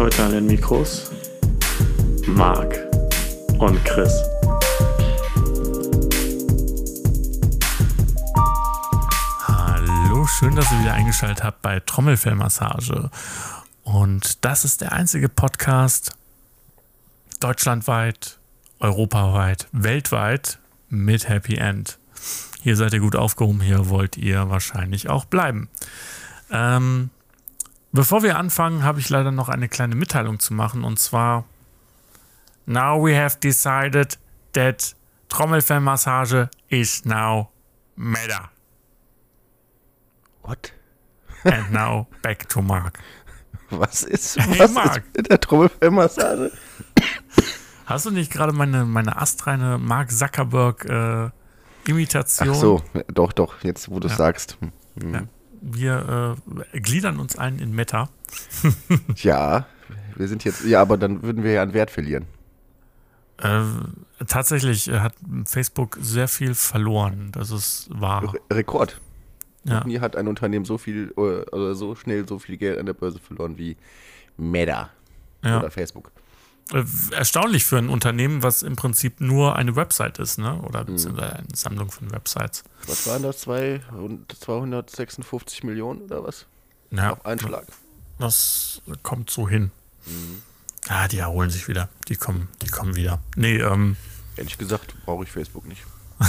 heute an den Mikros Marc und Chris. Hallo, schön, dass ihr wieder eingeschaltet habt bei Trommelfellmassage. Und das ist der einzige Podcast deutschlandweit, europaweit, weltweit mit Happy End. Hier seid ihr gut aufgehoben, hier wollt ihr wahrscheinlich auch bleiben. Ähm, bevor wir anfangen, habe ich leider noch eine kleine Mitteilung zu machen und zwar Now we have decided that Trommelfellmassage is now meta. What? And now back to Mark. Was ist, Hey, was Marc. ist mit der Trommelfellmassage? Hast du nicht gerade meine, meine astreine Mark Zuckerberg äh, Imitation? Ach so, doch, doch, jetzt wo du Ja. sagst. Hm. Ja. Wir äh, gliedern uns ein in Meta. Ja, wir sind jetzt, ja, aber dann würden wir ja an Wert verlieren. Äh, tatsächlich äh, hat Facebook sehr viel verloren. Das ist wahr. Re Rekord. Ja. Nie hat ein Unternehmen so viel, äh, oder so schnell so viel Geld an der Börse verloren wie Meta Ja. oder Facebook. Äh, erstaunlich für ein Unternehmen, was im Prinzip nur eine Website ist, ne? Oder beziehungsweise eine Sammlung von Websites. Was waren das? Zwei, 256 Millionen oder was? Ja, Auf einen Schlag. Das kommt so hin. Ah, die erholen sich wieder. Die kommen, die kommen wieder. Nee, ähm, Ehrlich gesagt, brauche ich Facebook nicht.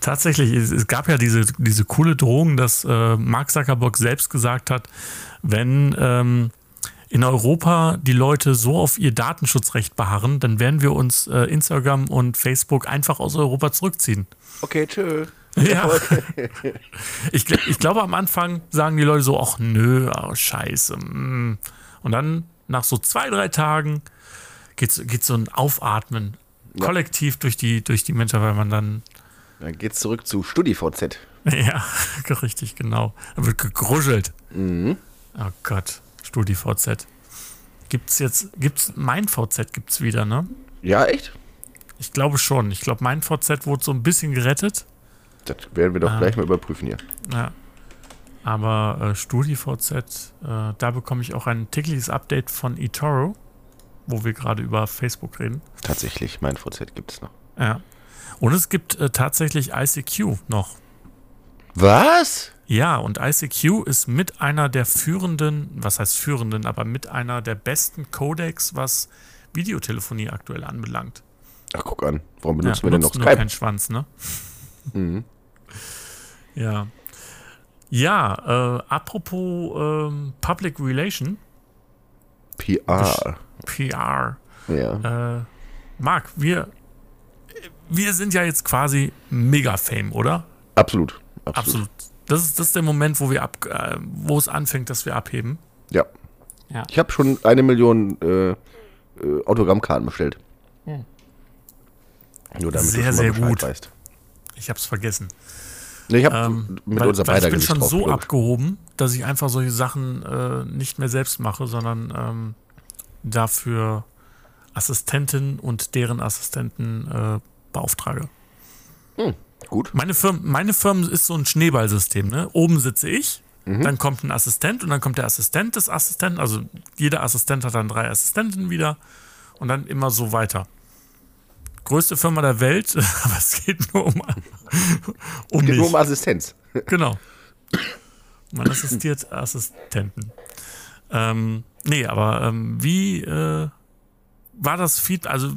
Tatsächlich, es, es gab ja diese, diese coole Drohung, dass äh, Mark Zuckerberg selbst gesagt hat, wenn ähm, in Europa die Leute so auf ihr Datenschutzrecht beharren, dann werden wir uns äh, Instagram und Facebook einfach aus Europa zurückziehen. Okay, tschö. Ja. Ich, ich glaube, am Anfang sagen die Leute so, ach nö, oh, scheiße. mm. Und dann nach so zwei, drei Tagen geht, geht so ein Aufatmen Ja. kollektiv durch die, durch die Menschen, weil man dann Dann geht's zurück zu StudiVZ. Ja, richtig, genau. Da wird gegruschelt. Mhm. Oh Gott, StudiVZ. Gibt's jetzt, gibt's, mein VZ gibt's wieder, ne? Ja, echt? Ich glaube schon. Ich glaube, mein VZ wurde so ein bisschen gerettet. Das werden wir doch Ah. gleich mal überprüfen hier. Ja. Aber äh, StudiVZ, äh, da bekomme ich auch ein tägliches Update von eToro, wo wir gerade über Facebook reden. Tatsächlich, mein VZ gibt es noch. Ja. Und es gibt äh, tatsächlich ICQ noch. Was? Ja, und ICQ ist mit einer der führenden, was heißt führenden, aber mit einer der besten Codecs, was Videotelefonie aktuell anbelangt. Ach, guck an. Warum Ja, benutzen wir denn noch benutzt nur Skype? keinen Schwanz, ne? Mhm. Ja. Ja, äh, apropos ähm, Public Relation, PR. PR. Ja. Äh, Marc, wir, wir sind ja jetzt quasi Mega-Fame, oder? Absolut. Absolut. Absolut. Das ist, das ist der Moment, wo wir ab, äh, wo es anfängt, dass wir abheben. Ja. Ja. Ich habe schon eine Million äh, äh, Autogrammkarten bestellt. Nur damit Sehr, sehr Bescheid gut. Weißt. Ich habe es vergessen. Nee, ich habe Ähm, mit weil, weil ich bin schon drauf so gedrückt. abgehoben, dass ich einfach solche Sachen äh, nicht mehr selbst mache, sondern ähm, dafür Assistenten und deren Assistenten äh, beauftrage. Gut. Meine Firma, meine Firma ist so ein Schneeballsystem. Ne? Oben sitze ich, Mhm. dann kommt ein Assistent und dann kommt der Assistent des Assistenten. Also jeder Assistent hat dann drei Assistenten wieder und dann immer so weiter. Größte Firma der Welt, aber es geht nur um, um Geht mich. nur um Assistenz. Genau. Man assistiert Assistenten. Ähm, nee, aber ähm, wie äh, war das Feed? Also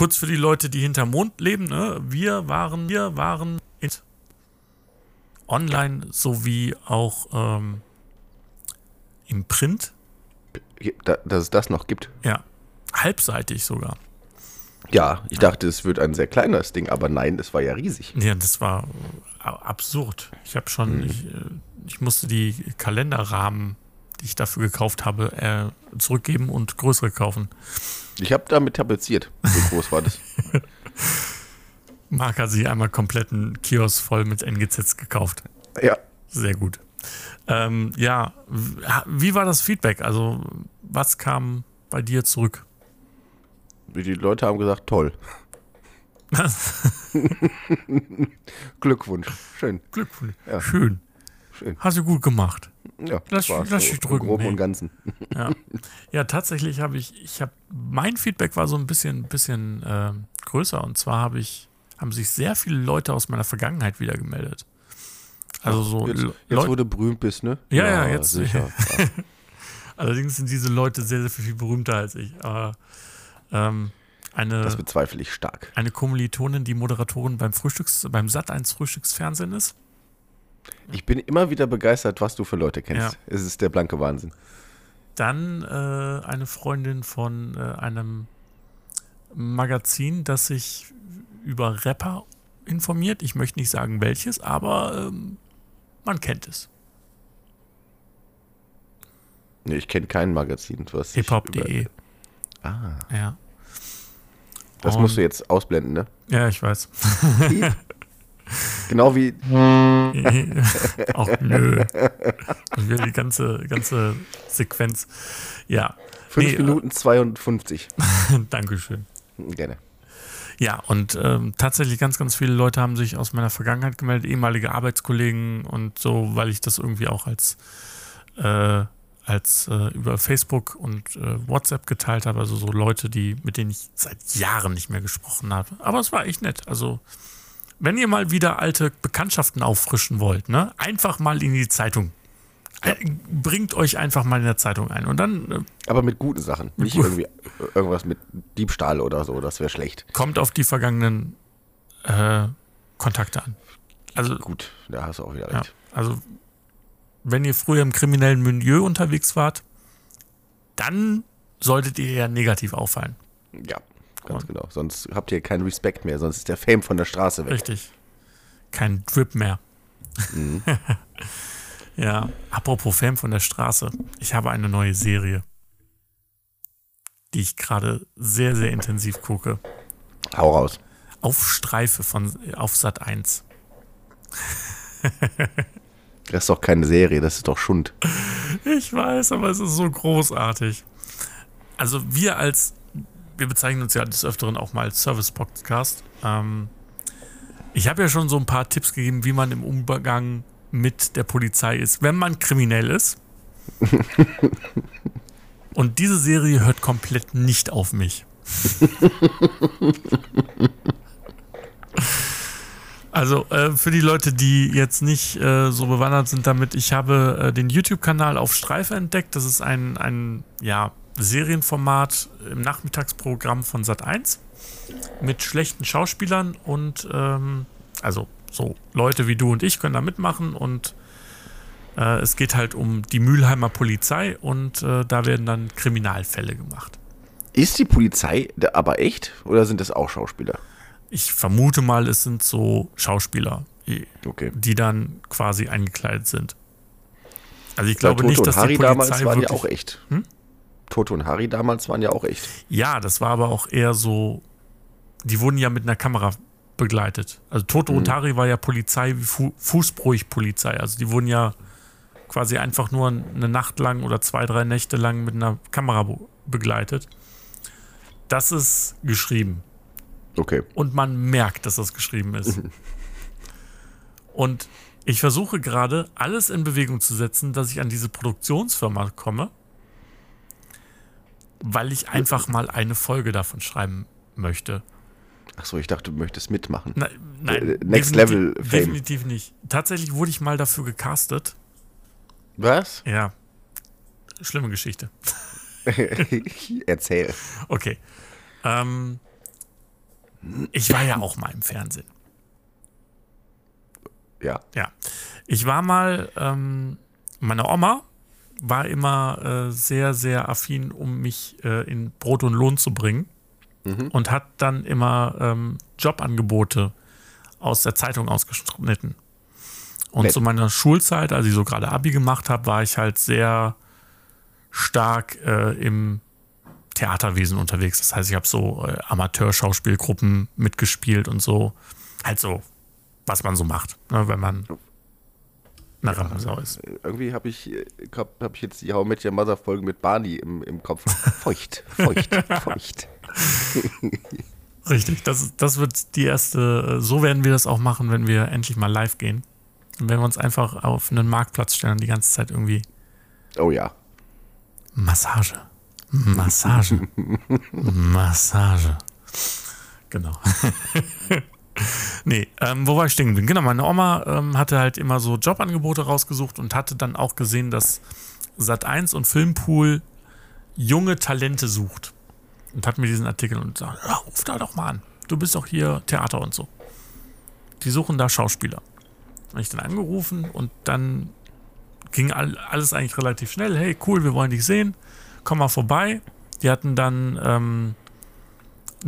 kurz für die Leute, die hinterm Mond leben, ne? Wir waren, wir waren in online sowie auch ähm, im Print. Da, dass es das noch gibt. Ja, halbseitig sogar. Ja, ich dachte, es wird ein sehr kleines Ding, aber nein, es war ja riesig. Ja, das war äh, absurd. Ich habe schon, ich, äh, ich musste die Kalenderrahmen, die ich dafür gekauft habe, äh, zurückgeben und größere kaufen. Ich habe damit tapeziert. So groß war das. Marc hat sich einmal kompletten Kiosk voll mit NGZs gekauft. Ja. Sehr gut. Ähm, ja, wie war das Feedback? Also, was kam bei dir zurück? Die Leute haben gesagt, toll. Glückwunsch. Schön. Glückwunsch. Ja. Schön. Schön. Hast du gut gemacht. Ja, Lass- lass so dich drücken, Groben hey. und Ganzen. Ja, ja tatsächlich habe ich, ich habe, mein Feedback war so ein bisschen, bisschen ähm, größer und zwar habe ich, haben sich sehr viele Leute aus meiner Vergangenheit wieder gemeldet. Also so Jetzt, jetzt wo du berühmt bist, ne? Ja, ja, jetzt- Sicher. Ja. allerdings sind diese Leute sehr, sehr viel berühmter als ich. Aber ähm, eine, Das bezweifle ich stark. eine Kommilitonin, die Moderatorin beim Frühstücks, beim Sat1 Frühstücksfernsehen ist. Ich bin immer wieder begeistert, was du für Leute kennst. Ja. Es ist der blanke Wahnsinn. Dann äh, eine Freundin von äh, einem Magazin, das sich über Rapper informiert. Ich möchte nicht sagen welches, aber ähm, man kennt es. Nee, ich kenne kein Magazin, was. Hiphop.de. Ah, Ja. das Und- musst du jetzt ausblenden, ne? Ja, ich weiß. Genau wie. Auch nö. Die ganze, ganze Sequenz. Ja, 5 Nee, äh, Minuten 52. Dankeschön. Gerne. Ja, und ähm, tatsächlich ganz, ganz viele Leute haben sich aus meiner Vergangenheit gemeldet, ehemalige Arbeitskollegen und so, weil ich das irgendwie auch als, äh, als äh, über Facebook und äh, WhatsApp geteilt habe. Also so Leute, die, mit denen ich seit Jahren nicht mehr gesprochen habe. Aber es war echt nett. Also, wenn ihr mal wieder alte Bekanntschaften auffrischen wollt, ne, einfach mal in die Zeitung. Äh, Bringt euch einfach mal in der Zeitung ein. Und dann äh, Aber mit guten Sachen. Nicht gut- irgendwie irgendwas mit Diebstahl oder so. Das wäre schlecht. kommt auf die vergangenen äh, Kontakte an. Also, Gut, da hast du auch wieder ja, recht. also, wenn ihr früher im kriminellen Milieu unterwegs wart, dann solltet ihr ja negativ auffallen. Ja, ganz genau. Sonst habt ihr keinen Respekt mehr. Sonst ist der Fame von der Straße weg. Richtig. Kein Drip mehr. Mhm. ja, apropos Fame von der Straße. Ich habe eine neue Serie, die ich gerade sehr, sehr intensiv gucke. Hau raus. Auf Streife von, auf Sat 1. Das ist doch keine Serie, das ist doch Schund. Ich weiß, aber es ist so großartig. Also wir als, wir bezeichnen uns ja des Öfteren auch mal als Service-Podcast. Ähm, ich habe ja schon so ein paar Tipps gegeben, wie man im Umgang mit der Polizei ist, wenn man kriminell ist. Und diese Serie hört komplett nicht auf mich. Also äh, für die Leute, die jetzt nicht äh, so bewandert sind damit, ich habe äh, den YouTube-Kanal auf Streife entdeckt. Das ist ein, ein ja, Serienformat im Nachmittagsprogramm von Sat1 mit schlechten Schauspielern und ähm, also so Leute wie du und ich können da mitmachen und äh, es geht halt um die Mülheimer Polizei und äh, da werden dann Kriminalfälle gemacht. Ist die Polizei aber echt oder sind das auch Schauspieler? Ich vermute mal, es sind so Schauspieler, die, Okay. die dann quasi eingekleidet sind. Also ich glaube Toto nicht, dass die Polizei damals waren ja wirklich, auch echt. Hm? Toto und Harry damals waren ja auch echt. Ja, das war aber auch eher so, die wurden ja mit einer Kamera begleitet. Also Toto und Harry war ja Polizei wie Fu Fußbräuch-Polizei. Also die wurden ja quasi einfach nur eine Nacht lang oder zwei, drei Nächte lang mit einer Kamera be begleitet. Das ist geschrieben. Okay. Und man merkt, dass das geschrieben ist. Und ich versuche gerade, alles in Bewegung zu setzen, dass ich an diese Produktionsfirma komme, weil ich einfach mal eine Folge davon schreiben möchte. Achso, ich dachte, du möchtest mitmachen. Na, nein, Äh, Next definitiv- Level Fame. Definitiv nicht. Tatsächlich wurde ich mal dafür gecastet. Was? Ja. Schlimme Geschichte. Erzähl. Okay. Ähm, ich war ja auch mal im Fernsehen. Ja. Ja. Ich war mal, ähm, meine Oma war immer äh, sehr, sehr affin, um mich äh, in Brot und Lohn zu bringen. Und hat dann immer ähm, Jobangebote aus der Zeitung ausgeschnitten. Und Nett. zu meiner Schulzeit, als ich so gerade Abi gemacht habe, war ich halt sehr stark äh, im Theaterwesen unterwegs. Das heißt, ich habe so äh, Amateurschauspielgruppen mitgespielt und so. Halt so, was man so macht, ne, wenn man eine Rampensau ist. Irgendwie habe ich, äh, hab, hab ich jetzt die How Met Your Mother Folge mit Barney im, im Kopf. Feucht, feucht, feucht. Richtig, das, das wird die erste, so werden wir das auch machen, wenn wir endlich mal live gehen. Und wenn wir uns einfach auf einen Marktplatz stellen und die ganze Zeit irgendwie Oh ja. Massage. Massage. Massage. Genau. Nee, ähm, wo war ich stehen geblieben? Genau, meine Oma ähm, hatte halt immer so Jobangebote rausgesucht und hatte dann auch gesehen, dass Sat1 und Filmpool junge Talente sucht. Und hat mir diesen Artikel und sagt, ja, ruf da doch mal an. Du bist doch hier Theater und so. Die suchen da Schauspieler. Habe ich dann angerufen und dann ging all, alles eigentlich relativ schnell. Hey, cool, wir wollen dich sehen. Komm mal vorbei. Die hatten dann ähm,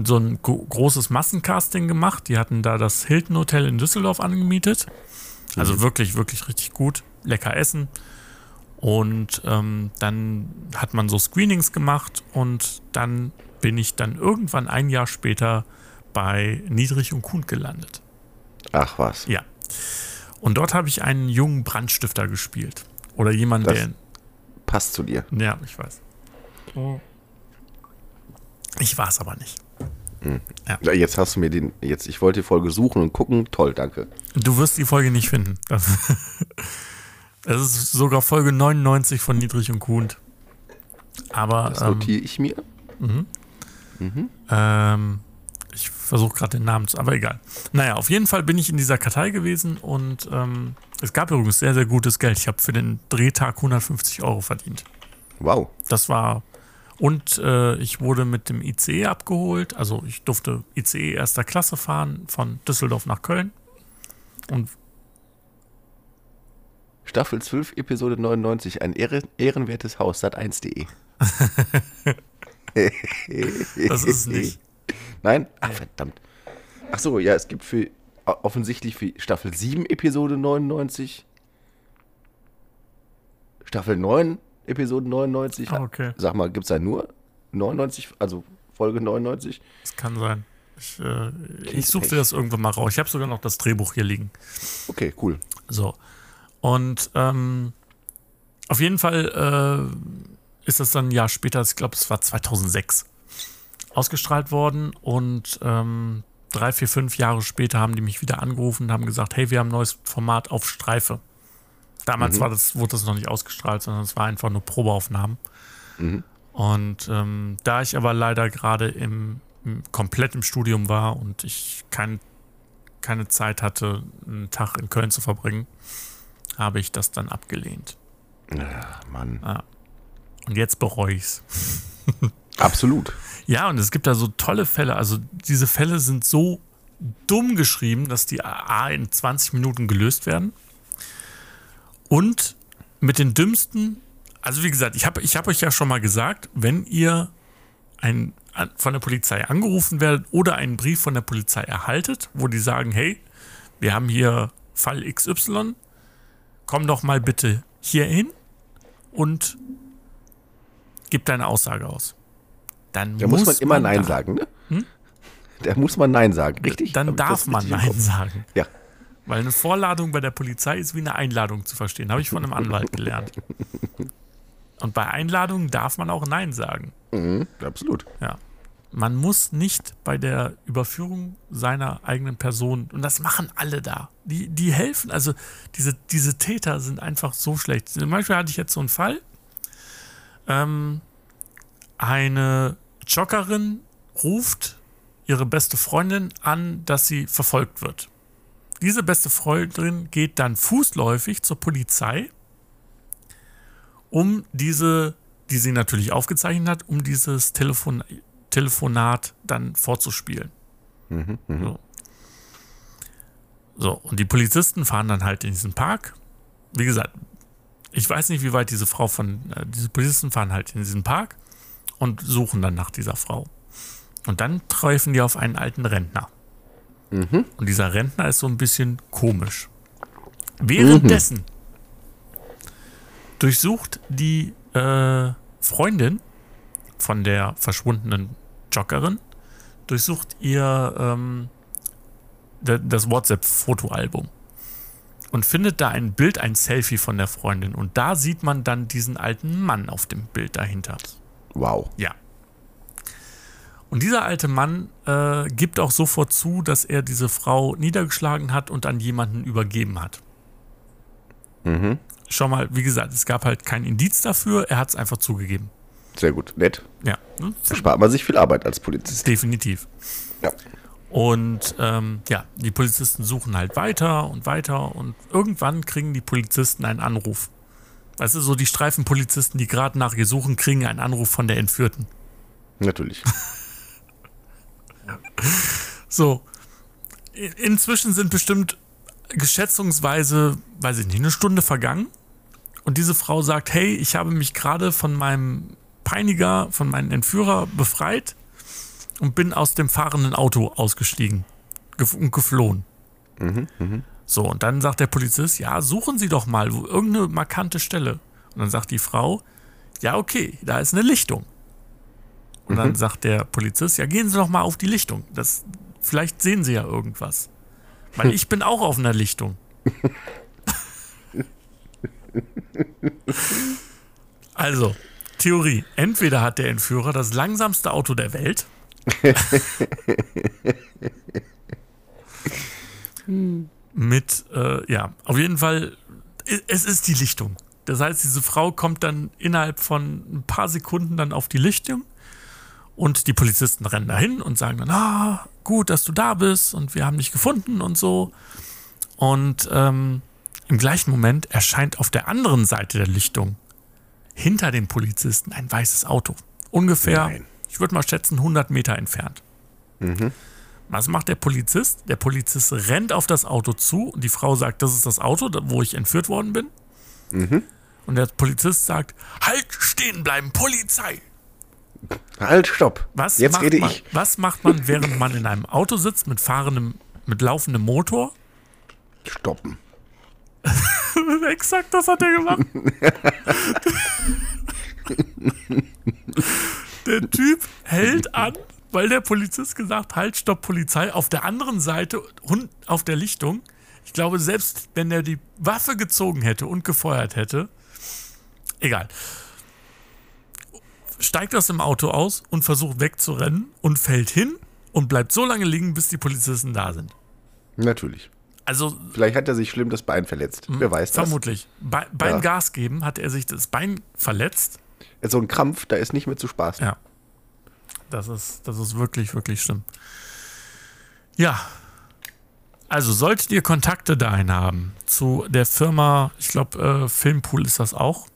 so ein großes Massencasting gemacht. Die hatten da das Hilton Hotel in Düsseldorf angemietet. Also wirklich, wirklich richtig gut. Lecker essen. Und ähm, dann hat man so Screenings gemacht und dann bin ich dann irgendwann ein Jahr später bei Niedrig und Kuhn gelandet. Ach was. Ja. Und dort habe ich einen jungen Brandstifter gespielt. Oder jemanden, Das- der. Passt zu dir. Ja, ich weiß. Ich war es aber nicht. Ja, Jetzt hast du mir den, jetzt, ich wollte die Folge suchen und gucken. Toll, danke. Du wirst die Folge nicht finden. Das, ist sogar Folge 99 von Niedrig und Kuhn. Aber Das ähm, notiere ich mir. Ähm, ich versuche gerade den Namen zu, aber egal. Naja, auf jeden Fall bin ich in dieser Kartei gewesen und ähm, es gab übrigens sehr, sehr gutes Geld. Ich habe für den Drehtag 150 Euro verdient. Wow. Das war. Und äh, ich wurde mit dem ICE abgeholt. Also ich durfte ICE erster Klasse fahren von Düsseldorf nach Köln. Und Staffel 12, Episode 99. Ein ehren, ehrenwertes Haus, sat1.de. das ist nicht. Nein? Ach, verdammt. Ach so, ja, es gibt für offensichtlich für Staffel 7, Episode 99. Staffel 9, Episode 99. Ah, okay. Sag mal, gibt es da nur 99, also Folge 99? Das kann sein. Ich, äh, ich suche dir das irgendwann mal raus. Ich habe sogar noch das Drehbuch hier liegen. Okay, cool. So. Und ähm, auf jeden Fall äh, ist das dann ein Jahr später, ich glaube, es war 2006, ausgestrahlt worden. Und ähm, drei, vier, fünf Jahre später haben die mich wieder angerufen und haben gesagt, hey, wir haben ein neues Format auf Streife. Damals war das, wurde das noch nicht ausgestrahlt, sondern es war einfach nur Probeaufnahmen. Und ähm, da ich aber leider gerade im, im komplett im Studium war und ich kein, keine Zeit hatte, einen Tag in Köln zu verbringen, habe ich das dann abgelehnt. Ah, Mann. Und jetzt bereue ich es. Absolut. Ja, und es gibt da so tolle Fälle. Also diese Fälle sind so dumm geschrieben, dass die A in 20 Minuten gelöst werden. Und mit den dümmsten, also wie gesagt, ich habe ich hab euch ja schon mal gesagt, wenn ihr ein, von der Polizei angerufen werdet oder einen Brief von der Polizei erhaltet, wo die sagen, hey, wir haben hier Fall XY, komm doch mal bitte hier hin und gib deine Aussage aus. Dann Da muss man immer Nein da- sagen, ne? Da muss man Nein sagen, richtig? Dann darf man Nein sagen. Ja. Weil eine Vorladung bei der Polizei ist wie eine Einladung zu verstehen. Habe ich von einem Anwalt gelernt. Und bei Einladungen darf man auch Nein sagen. Mhm, absolut. Ja. Man muss nicht bei der Überführung seiner eigenen Person, und das machen alle da, die, die helfen. Also diese, diese Täter sind einfach so schlecht. Zum Beispiel hatte ich jetzt so einen Fall. Ähm, eine Joggerin ruft ihre beste Freundin an, dass sie verfolgt wird. Diese beste Freundin geht dann fußläufig zur Polizei, um diese, die sie natürlich aufgezeichnet hat, um dieses Telefon, Telefonat dann vorzuspielen. So. so, und die Polizisten fahren dann halt in diesen Park. Wie gesagt, ich weiß nicht, wie weit diese Frau von, äh, diese Polizisten fahren halt in diesen Park und suchen dann nach dieser Frau. Und dann treffen die auf einen alten Rentner. Und dieser Rentner ist so ein bisschen komisch. Währenddessen durchsucht die äh, Freundin von der verschwundenen Joggerin, durchsucht ihr ähm, da- das WhatsApp-Fotoalbum und findet da ein Bild, ein Selfie von der Freundin. Und da sieht man dann diesen alten Mann auf dem Bild dahinter. Wow. Ja. Und dieser alte Mann äh, gibt auch sofort zu, dass er diese Frau niedergeschlagen hat und an jemanden übergeben hat. Mhm. Schau mal, wie gesagt, es gab halt kein Indiz dafür, er hat es einfach zugegeben. Sehr gut. Nett. Ja, ne? Da spart man sich viel Arbeit als Polizist. definitiv. Ja. Und ähm, ja, die Polizisten suchen halt weiter und weiter und irgendwann kriegen die Polizisten einen Anruf. Weißt du, so die Streifenpolizisten, die gerade nach ihr suchen, kriegen einen Anruf von der Entführten. Natürlich. So, in- inzwischen sind bestimmt geschätzungsweise, weiß ich nicht, eine Stunde vergangen. Und diese Frau sagt, hey, ich habe mich gerade von meinem Peiniger, von meinem Entführer befreit und bin aus dem fahrenden Auto ausgestiegen und geflohen. So, und dann sagt der Polizist, ja, suchen Sie doch mal wo, irgendeine markante Stelle. Und dann sagt die Frau, ja, okay, da ist eine Lichtung. Und dann sagt der Polizist, ja, gehen Sie doch mal auf die Lichtung. Das, vielleicht sehen Sie ja irgendwas. Weil ich bin auch auf einer Lichtung. Also, Theorie. Entweder hat der Entführer das langsamste Auto der Welt. Mit, äh, ja, auf jeden Fall, es ist die Lichtung. Das heißt, diese Frau kommt dann innerhalb von ein paar Sekunden dann auf die Lichtung und die Polizisten rennen dahin und sagen dann, ah, gut, dass du da bist und wir haben dich gefunden und so. Und ähm, im gleichen Moment erscheint auf der anderen Seite der Lichtung hinter dem Polizisten ein weißes Auto. Ungefähr, Nein. ich würde mal schätzen, 100 Meter entfernt. Was macht der Polizist? Der Polizist rennt auf das Auto zu und die Frau sagt, das ist das Auto, wo ich entführt worden bin. Und der Polizist sagt, halt stehen bleiben, Polizei. Halt, stopp. Was Jetzt macht rede man, ich. Was macht man, während man in einem Auto sitzt mit fahrendem, mit laufendem Motor? Stoppen. Exakt, das hat er gemacht. der Typ hält an, weil der Polizist gesagt, halt, stopp, Polizei. Auf der anderen Seite, auf der Lichtung, ich glaube, selbst wenn er die Waffe gezogen hätte und gefeuert hätte, egal, steigt aus dem Auto aus und versucht wegzurennen und fällt hin und bleibt so lange liegen, bis die Polizisten da sind. Natürlich. Also Vielleicht hat er sich schlimm das Bein verletzt. Wer weiß das? Vermutlich. Bei, beim Ja. Gas geben hat er sich das Bein verletzt. So ein Krampf, da ist nicht mehr zu spaßen. Ja. Das ist, das ist wirklich, wirklich schlimm. Ja. Also solltet ihr Kontakte dahin haben zu der Firma, ich glaube, äh, Filmpool ist das auch.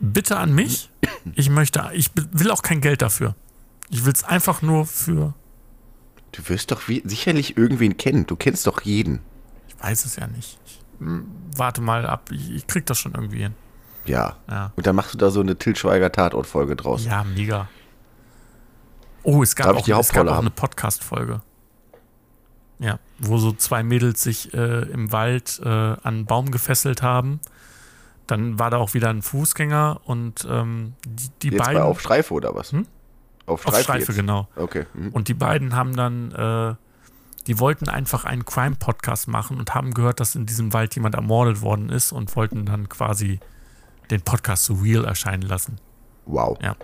Bitte an mich. Ich möchte, ich will auch kein Geld dafür. Ich will es einfach nur für, Du wirst doch wie, sicherlich irgendwen kennen. Du kennst doch jeden. ich weiß es ja nicht. Ich, hm, warte mal ab, ich, ich krieg das schon irgendwie hin. Ja. Ja. Und dann machst du da so eine Til Schweiger Tatort-Folge draus. Ja, mega. Oh, es gab Darf auch, es gab auch eine Podcast-Folge. Ja, wo so zwei Mädels sich äh, im Wald äh, an einen Baum gefesselt haben. Dann war da auch wieder ein Fußgänger und ähm, die, die Jetzt beiden. bei Auf Streife oder was? Hm? Auf Streife, auf Streife, genau. Okay. Mhm. Und die beiden haben dann, äh, die wollten einfach einen Crime-Podcast machen und haben gehört, dass in diesem Wald jemand ermordet worden ist und wollten dann quasi den Podcast so real erscheinen lassen. Wow. Ja.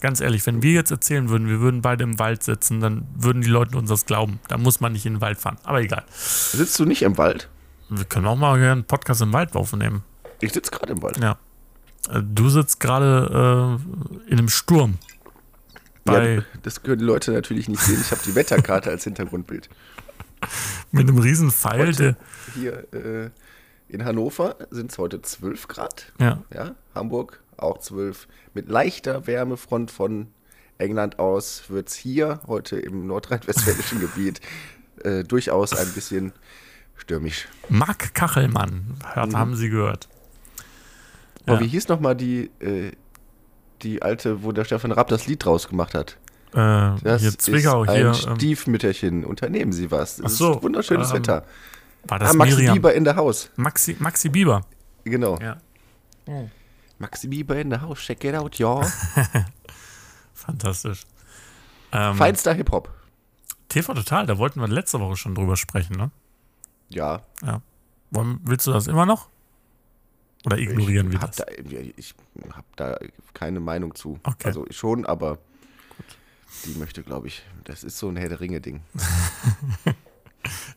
Ganz ehrlich, wenn wir jetzt erzählen würden, wir würden beide im Wald sitzen, dann würden die Leute uns das glauben. Da muss man nicht in den Wald fahren. Aber egal. Sitzt du nicht im Wald? Wir können auch mal einen Podcast im Wald aufnehmen. Ich sitze gerade im Wald. Ja. Äh, Du sitzt gerade äh, in einem Sturm. Ja, das können die Leute natürlich nicht sehen. Ich habe die Wetterkarte als Hintergrundbild. mit einem riesen Pfeil. Heute hier äh, in Hannover sind es heute 12 Grad. ja. Ja, Hamburg auch 12. Mit leichter Wärmefront von England aus wird es hier heute im nordrhein-westfälischen Gebiet äh, durchaus ein bisschen stürmisch. Marc Kachelmann, hat, haben Sie gehört. Aber Ja. wie hieß nochmal die, äh, die alte, wo der Stefan Rapp das Lied draus gemacht hat? Äh, Das hier Zwickau, ist ein hier. Ähm, Stiefmütterchen. Unternehmen Sie was. Es so, ist wunderschönes ähm, Wetter. war das Ah, Maxi Miriam? Bieber in der Haus. Maxi, Maxi Bieber. Genau. Ja. Maxi Bieber in der Haus. Check it out, ja. Fantastisch. Ähm, Feinster Hip-Hop. TV Total, da wollten wir letzte Woche schon drüber sprechen, ne? Ja. Ja. Willst du das immer noch? Oder ignorieren ich wir hab das? Da, ich habe da keine Meinung zu. Okay. Also schon, aber Die möchte, glaube ich. Das ist so ein Herr der Ringe-Ding.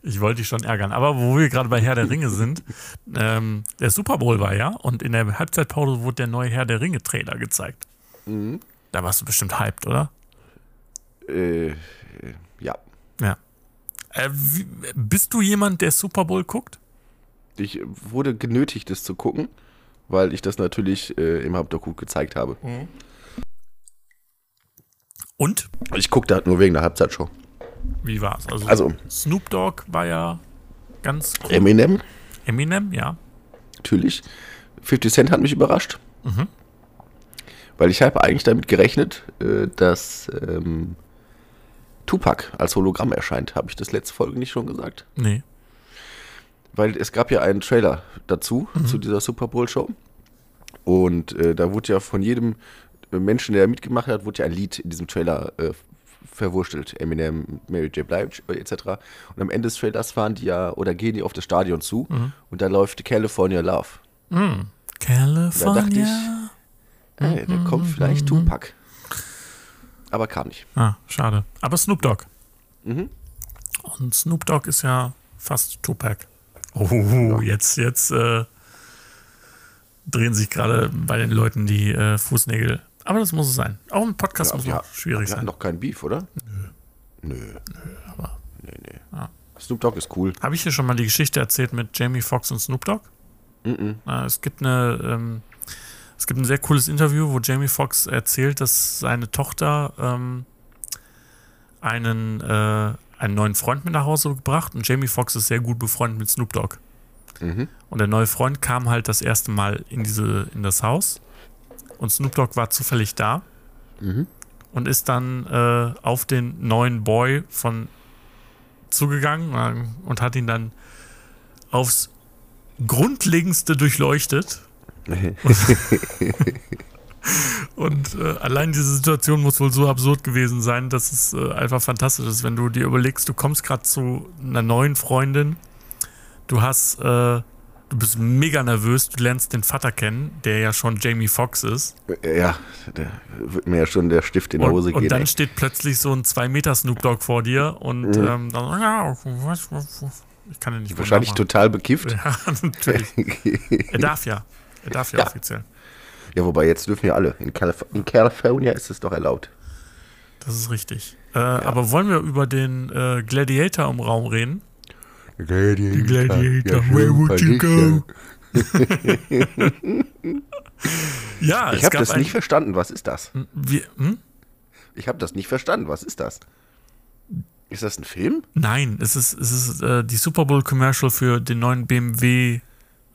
Ich wollte dich schon ärgern. Aber wo wir gerade bei Herr der Ringe sind, ähm, der Super Bowl war ja und in der Halbzeitpause wurde der neue Herr der Ringe-Trailer gezeigt. Mhm. Da warst du bestimmt hyped, oder? Äh, äh, ja. Ja. Äh, wie, bist du jemand, der Super Bowl guckt? Ich wurde genötigt, das zu gucken, weil ich das natürlich äh, im Hauptdoku gezeigt habe. Und? Ich gucke da nur wegen der Halbzeitshow. Wie war's? Also, Also, Snoop Dogg war ja ganz cool. Eminem, Eminem, ja. natürlich. 50 Cent hat mich überrascht. Mhm. Weil ich habe eigentlich damit gerechnet, äh, dass ähm, Tupac als Hologramm erscheint. Habe ich das letzte Folge nicht schon gesagt? Nee. Weil es gab ja einen Trailer dazu, zu dieser Super Bowl Show. Und äh, da wurde ja von jedem Menschen, der mitgemacht hat, wurde ja ein Lied in diesem Trailer äh, verwurstelt. Eminem, Mary J. Blige äh, etc. Und am Ende des Trailers fahren die ja oder gehen die auf das Stadion zu und da läuft California Love. California. Ey, da kommt vielleicht Tupac. Aber kam nicht. Ah, schade. Aber Snoop Dogg. Mhm. Und Snoop Dogg ist ja fast Tupac. Oh, jetzt, jetzt äh, drehen sich gerade bei den Leuten die äh, Fußnägel. Aber das muss es sein. Auch ein Podcast muss ja, schwierig wir hatten sein. noch kein Beef, oder? Nö. Nö. aber- Nee, nee. Ja. Snoop Dogg ist cool. Habe ich hier schon mal die Geschichte erzählt mit Jamie Foxx und Snoop Dogg? Mhm. Äh, es gibt eine, ähm, es gibt ein sehr cooles Interview, wo Jamie Foxx erzählt, dass seine Tochter ähm, einen, äh, einen neuen Freund mit nach Hause gebracht und Jamie Foxx ist sehr gut befreundet mit Snoop Dogg. Mhm. Und der neue Freund kam halt das erste Mal in diese, in das Haus und Snoop Dogg war zufällig da Mhm. und ist dann äh, auf den neuen Boy von zugegangen äh, und hat ihn dann aufs Grundlegendste durchleuchtet. Und äh, allein diese Situation muss wohl so absurd gewesen sein, dass es äh, einfach fantastisch ist, wenn du dir überlegst, du kommst gerade zu einer neuen Freundin, du hast, äh, du bist mega nervös, du lernst den Vater kennen, der ja schon Jamie Foxx ist. Ja, da wird mir ja schon der Stift in die Hose Und, und gehen. dann ey. steht plötzlich so ein 2 Meter Snoop Dogg vor dir und Mhm. ähm, dann, ja, was, was, was. ich kann ja nicht Wahrscheinlich total bekifft. Ja, natürlich. Er darf ja. Er darf ja, Ja. offiziell. Ja, wobei jetzt dürfen ja alle. In, Calif in California ist es doch erlaubt. Das ist richtig. Äh, Aber wollen wir über den äh, Gladiator im Raum reden? Gladiator, Gladiator, where would you go? Ja, Ich habe das nicht verstanden. Was ist das? Wir, hm? Ich habe das nicht verstanden. Was ist das? Ist das ein Film? Nein, es ist, es ist äh, die Super Bowl Commercial für den neuen BMW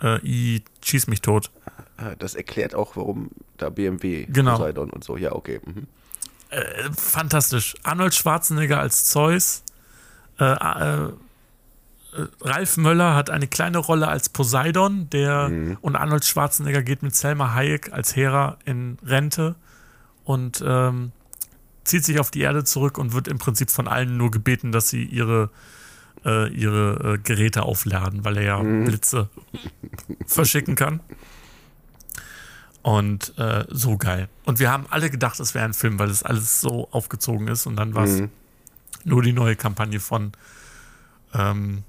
äh, i Schieß mich tot. Ah, Das erklärt auch, warum da BMW, Genau. Poseidon und so. Ja, okay. Mhm. Äh, fantastisch. Arnold Schwarzenegger als Zeus. Äh, äh, äh, Ralf Möller hat eine kleine Rolle als Poseidon, der und Arnold Schwarzenegger geht mit Selma Hayek als Hera in Rente und ähm, zieht sich auf die Erde zurück und wird im Prinzip von allen nur gebeten, dass sie ihre, äh, ihre äh, Geräte aufladen, weil er ja Blitze verschicken kann. Und äh, so geil. Und wir haben alle gedacht, es wäre ein Film, weil es alles so aufgezogen ist. Und dann war es Mhm. nur die neue Kampagne von, ähm,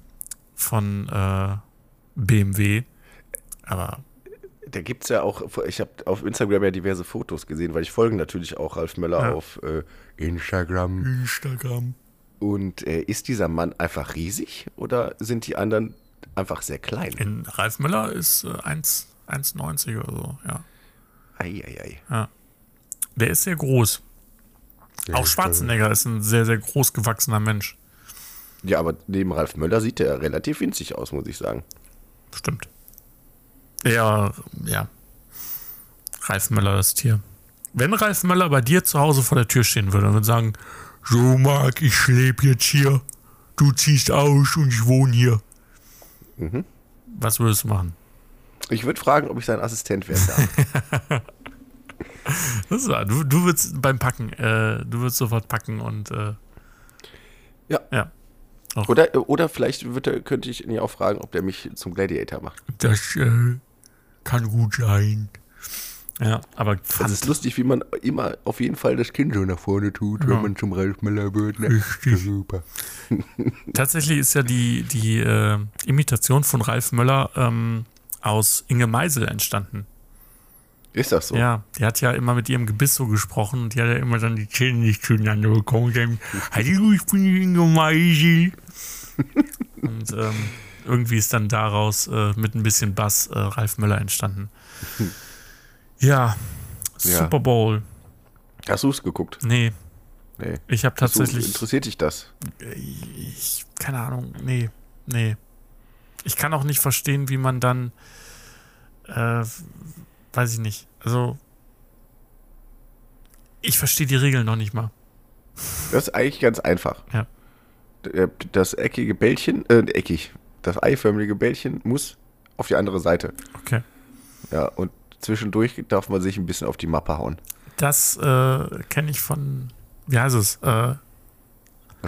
von äh, BMW. Aber Da gibt es ja auch, ich habe auf Instagram ja diverse Fotos gesehen, weil ich folge natürlich auch Ralf Möller Ja. auf äh, Instagram. Instagram. Und äh, ist dieser Mann einfach riesig oder sind die anderen einfach sehr klein? In Ralf Müller ist äh, 1 1,90 oder so, ja. Eieiei. Der ist sehr groß. Auch Schwarzenegger ist ein sehr, sehr groß gewachsener Mensch. Ja, aber neben Ralf Möller sieht er relativ winzig aus, muss ich sagen. Stimmt. Ja, ja. Ralf Möller, das Tier. Wenn Ralf Möller bei dir zu Hause vor der Tür stehen würde und würde sagen, so Marc, ich lebe jetzt hier, du ziehst aus und ich wohne hier. Was würdest du machen? Ich würde fragen, ob ich sein Assistent werden darf. Das ist wahr. Du, du würdest beim Packen, äh, du würdest sofort packen und äh, Ja. Ja. Oder, oder vielleicht wird er, könnte ich ihn ja auch fragen, ob der mich zum Gladiator macht. Das äh, kann gut sein. Ja, aber Es ist lustig, wie man immer auf jeden Fall das Kind so nach vorne tut, wenn Ja. man zum Ralf Möller wird. Ne? Richtig. Super. tatsächlich ist ja die, die äh, Imitation von Ralf Möller ähm, aus Inge Meisel entstanden. Ist das so? Ja, die hat ja immer mit ihrem Gebiss so gesprochen und die hat ja immer dann die Zähne nicht zueinander bekommen. Und dann, Hallo, ich bin Inge Meisel. und ähm, irgendwie ist dann daraus äh, mit ein bisschen Bass äh, Ralf Möller entstanden. Ja, Ja. Super Bowl. Hast du es geguckt? Nee, Nee. ich habe Hast du, tatsächlich. interessiert dich das? ich, keine Ahnung, nee, nee. Ich kann auch nicht verstehen, wie man dann, äh, weiß ich nicht. Also, ich verstehe die Regeln noch nicht mal. Das ist eigentlich ganz einfach. Ja. D- Das eckige Bällchen, äh, eckig, das eiförmige Bällchen muss auf die andere Seite. Okay. Ja, und zwischendurch darf man sich ein bisschen auf die Mappe hauen. Das äh, kenne ich von, wie heißt es? Äh,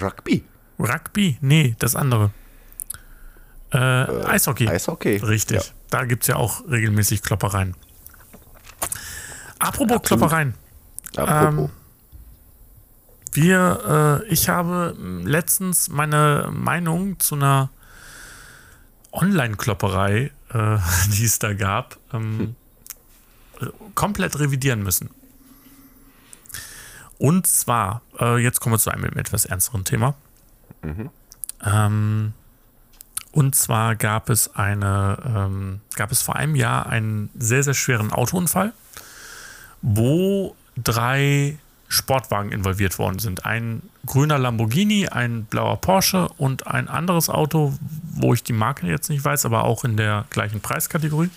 Rugby. Rugby? Nee, das andere. Äh, Eishockey. Eishockey. Richtig. Ja. Da gibt es ja auch regelmäßig Kloppereien. Apropos Absolut. Kloppereien. Apropos. Ähm, Wir, äh, ich habe letztens meine Meinung zu einer Online-Klopperei, äh, die es da gab, ähm, äh, komplett revidieren müssen. Und zwar, äh, jetzt kommen wir zu einem etwas ernsteren Thema. Ähm, und zwar gab es eine, ähm, gab es vor einem Jahr einen sehr, sehr schweren Autounfall, wo drei Sportwagen involviert worden sind. Ein grüner Lamborghini, ein blauer Porsche und ein anderes Auto, wo ich die Marke jetzt nicht weiß, aber auch in der gleichen Preiskategorie.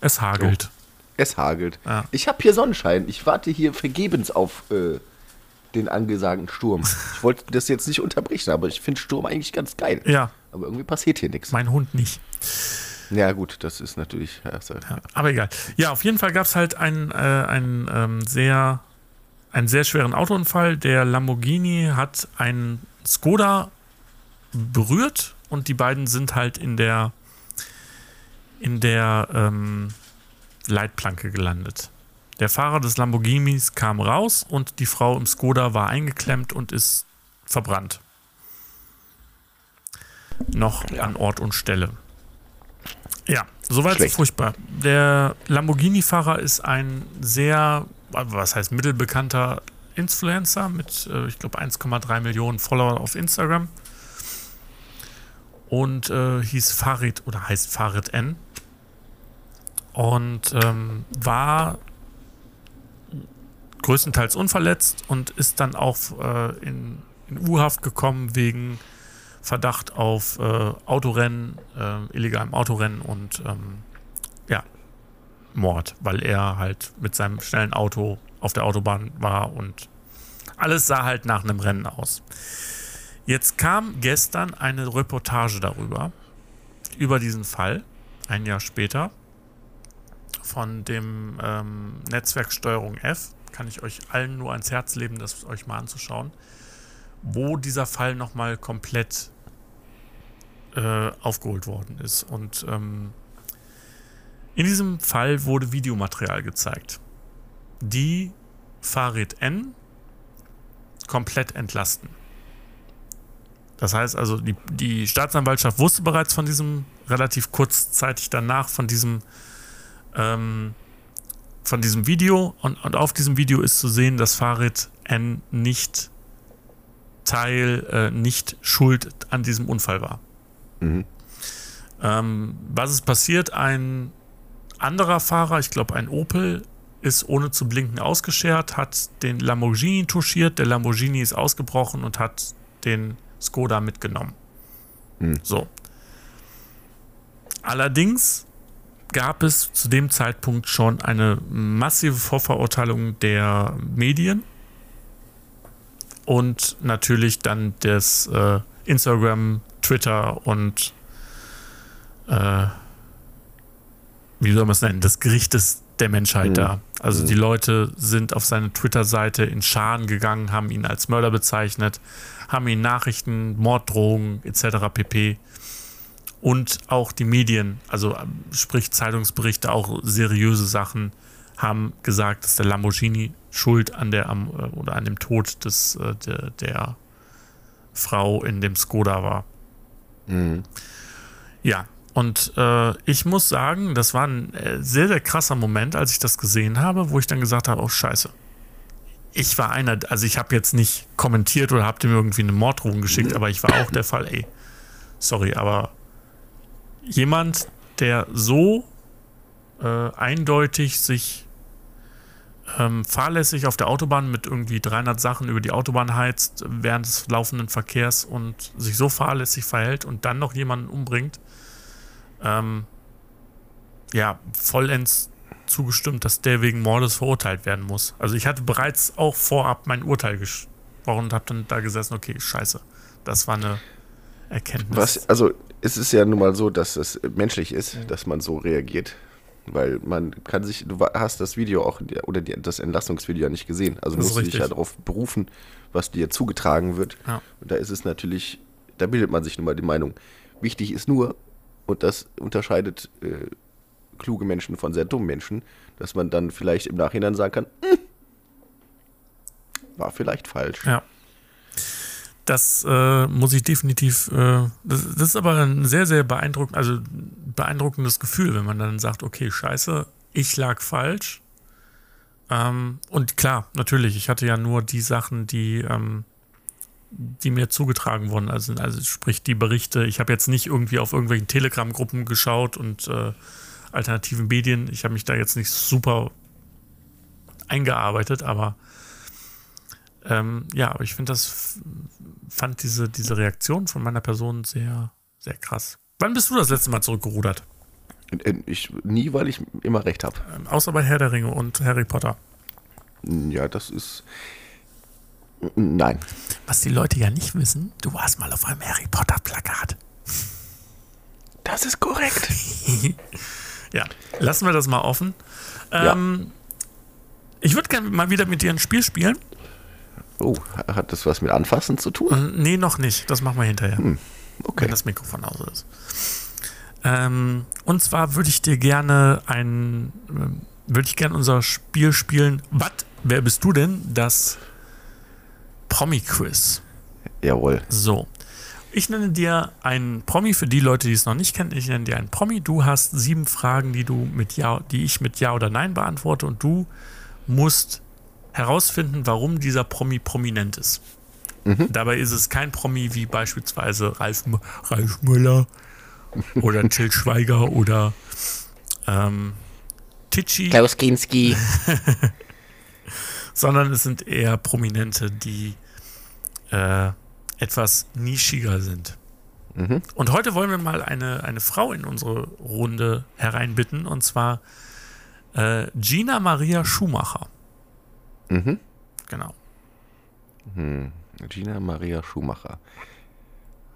Es hagelt. Es hagelt. Ja. Ich habe hier Sonnenschein. Ich warte hier vergebens auf äh, den angesagten Sturm. Ich wollte das jetzt nicht unterbrechen, aber ich finde Sturm eigentlich ganz geil. Ja, Aber irgendwie passiert hier nichts. mein Hund nicht. Ja, gut, das ist natürlich. Ja, so- Ja, aber egal. Ja, auf jeden Fall gab es halt einen, äh, einen, ähm, sehr, einen sehr schweren Autounfall. Der Lamborghini hat einen Skoda berührt und die beiden sind halt in der, in der ähm, Leitplanke gelandet. Der Fahrer des Lamborghinis kam raus und die Frau im Skoda war eingeklemmt und ist verbrannt. Noch an Ort und Stelle. Ja, soweit so Schlecht. furchtbar. Der Lamborghini-Fahrer ist ein sehr, was heißt mittelbekannter Influencer mit, äh, ich glaube, 1,3 Millionen Follower auf Instagram. Und äh, hieß Farid oder heißt Farid N. Und ähm, war größtenteils unverletzt und ist dann auch äh, in, in U-Haft gekommen wegen Verdacht auf äh, Autorennen, äh, illegalem Autorennen und ähm, ja, Mord, weil er halt mit seinem schnellen Auto auf der Autobahn war und alles sah halt nach einem Rennen aus. Jetzt kam gestern eine Reportage darüber, über diesen Fall, ein Jahr später, von dem ähm, Netzwerk Steuerung F. Kann ich euch allen nur ans Herz legen, das euch mal anzuschauen, wo dieser Fall nochmal komplett äh, aufgeholt worden ist. Und ähm, in diesem Fall wurde Videomaterial gezeigt, die Farid N komplett entlasten. Das heißt also, die, die Staatsanwaltschaft wusste bereits von diesem, relativ kurzzeitig danach, von diesem, ähm, von diesem Video und, und auf diesem Video ist zu sehen, dass Farid N nicht Teil, äh, nicht schuld an diesem Unfall war. Mhm. Ähm, was ist passiert? Ein anderer Fahrer, ich glaube ein Opel, ist ohne zu blinken ausgeschert, hat den Lamborghini touchiert, der Lamborghini ist ausgebrochen und hat den Skoda mitgenommen. Hm. So. Allerdings gab es zu dem Zeitpunkt schon eine massive Vorverurteilung der Medien und natürlich dann des äh, Instagram, Twitter und äh, wie soll man es nennen, des Gerichtes der Menschheit Mhm. da. Also Mhm. die Leute sind auf seine Twitter-Seite in Scharen gegangen, haben ihn als Mörder bezeichnet, haben ihn Nachrichten, Morddrohungen etc. pp. Und auch die Medien, also ähm, sprich Zeitungsberichte, auch seriöse Sachen, haben gesagt, dass der Lamborghini schuld an der am, äh, oder an dem Tod des, äh, der, der Frau in dem Skoda war. Mhm. Ja, und äh, ich muss sagen, das war ein äh, sehr, sehr krasser Moment, als ich das gesehen habe, wo ich dann gesagt habe, oh scheiße. Ich war einer, also ich habe jetzt nicht kommentiert oder habe dem irgendwie eine Morddrohung geschickt, aber ich war auch der Fall, ey, sorry, aber jemand, der so äh, eindeutig sich ähm, fahrlässig auf der Autobahn mit irgendwie 300 Sachen über die Autobahn heizt während des laufenden Verkehrs und sich so fahrlässig verhält und dann noch jemanden umbringt, ähm, ja, vollends zugestimmt, dass der wegen Mordes verurteilt werden muss. Also ich hatte bereits auch vorab mein Urteil gesprochen und habe dann da gesessen, okay, scheiße, das war eine Erkenntnis. Was, also es ist ja nun mal so, dass es menschlich ist, dass man so reagiert. Weil man kann sich, du hast das Video auch oder die, das Entlastungsvideo ja nicht gesehen. Also musst du dich ja darauf berufen, was dir zugetragen wird. Ja. Und da ist es natürlich, da bildet man sich nun mal die Meinung. Wichtig ist nur, und das unterscheidet äh, kluge Menschen von sehr dummen Menschen, dass man dann vielleicht im Nachhinein sagen kann, hm, war vielleicht falsch. Ja. Das äh, muss ich definitiv. Äh, das, das, ist aber ein sehr, sehr beeindruckend, also beeindruckendes Gefühl, wenn man dann sagt, okay, scheiße, ich lag falsch. Ähm, und klar, natürlich, ich hatte ja nur die Sachen, die, ähm, die mir zugetragen wurden. Also, also sprich die Berichte. Ich habe jetzt nicht irgendwie auf irgendwelchen Telegram-Gruppen geschaut und äh, alternativen Medien. Ich habe mich da jetzt nicht super eingearbeitet, aber ähm, ja, aber ich finde das, fand diese, diese Reaktion von meiner Person sehr, sehr krass. Wann bist du das letzte Mal zurückgerudert? Ich, nie, weil ich immer recht habe. Ähm, außer bei Herr der Ringe und Harry Potter. Ja, das ist. Nein. Was die Leute ja nicht wissen, du warst mal auf einem Harry Potter-Plakat. Das ist korrekt. ja, lassen wir das mal offen. Ähm, ja. Ich würde gerne mal wieder mit dir ein Spiel spielen. Oh, hat das was mit Anfassen zu tun? Äh, nee, noch nicht. Das machen wir hinterher. Hm, okay. Wenn das Mikrofon aus ist. Ähm, und zwar würde ich dir gerne ein, äh, würde ich gerne unser Spiel spielen. Was? Wer bist du denn? Das Promi-Quiz. Jawohl. So. Ich nenne dir einen Promi für die Leute, die es noch nicht kennen. Ich nenne dir einen Promi. Du hast sieben Fragen, die du mit Ja, die ich mit Ja oder Nein beantworte und du musst herausfinden, warum dieser Promi prominent ist. Mhm. Dabei ist es kein Promi wie beispielsweise Ralf, Ralf Müller oder Till Schweiger oder ähm, Titschi. Klaus Kinski. sondern es sind eher Prominente, die äh, etwas nischiger sind. Mhm. Und heute wollen wir mal eine, eine Frau in unsere Runde hereinbitten, und zwar äh, Gina Maria Schumacher. Mhm. Genau. Hm. Gina Maria Schumacher.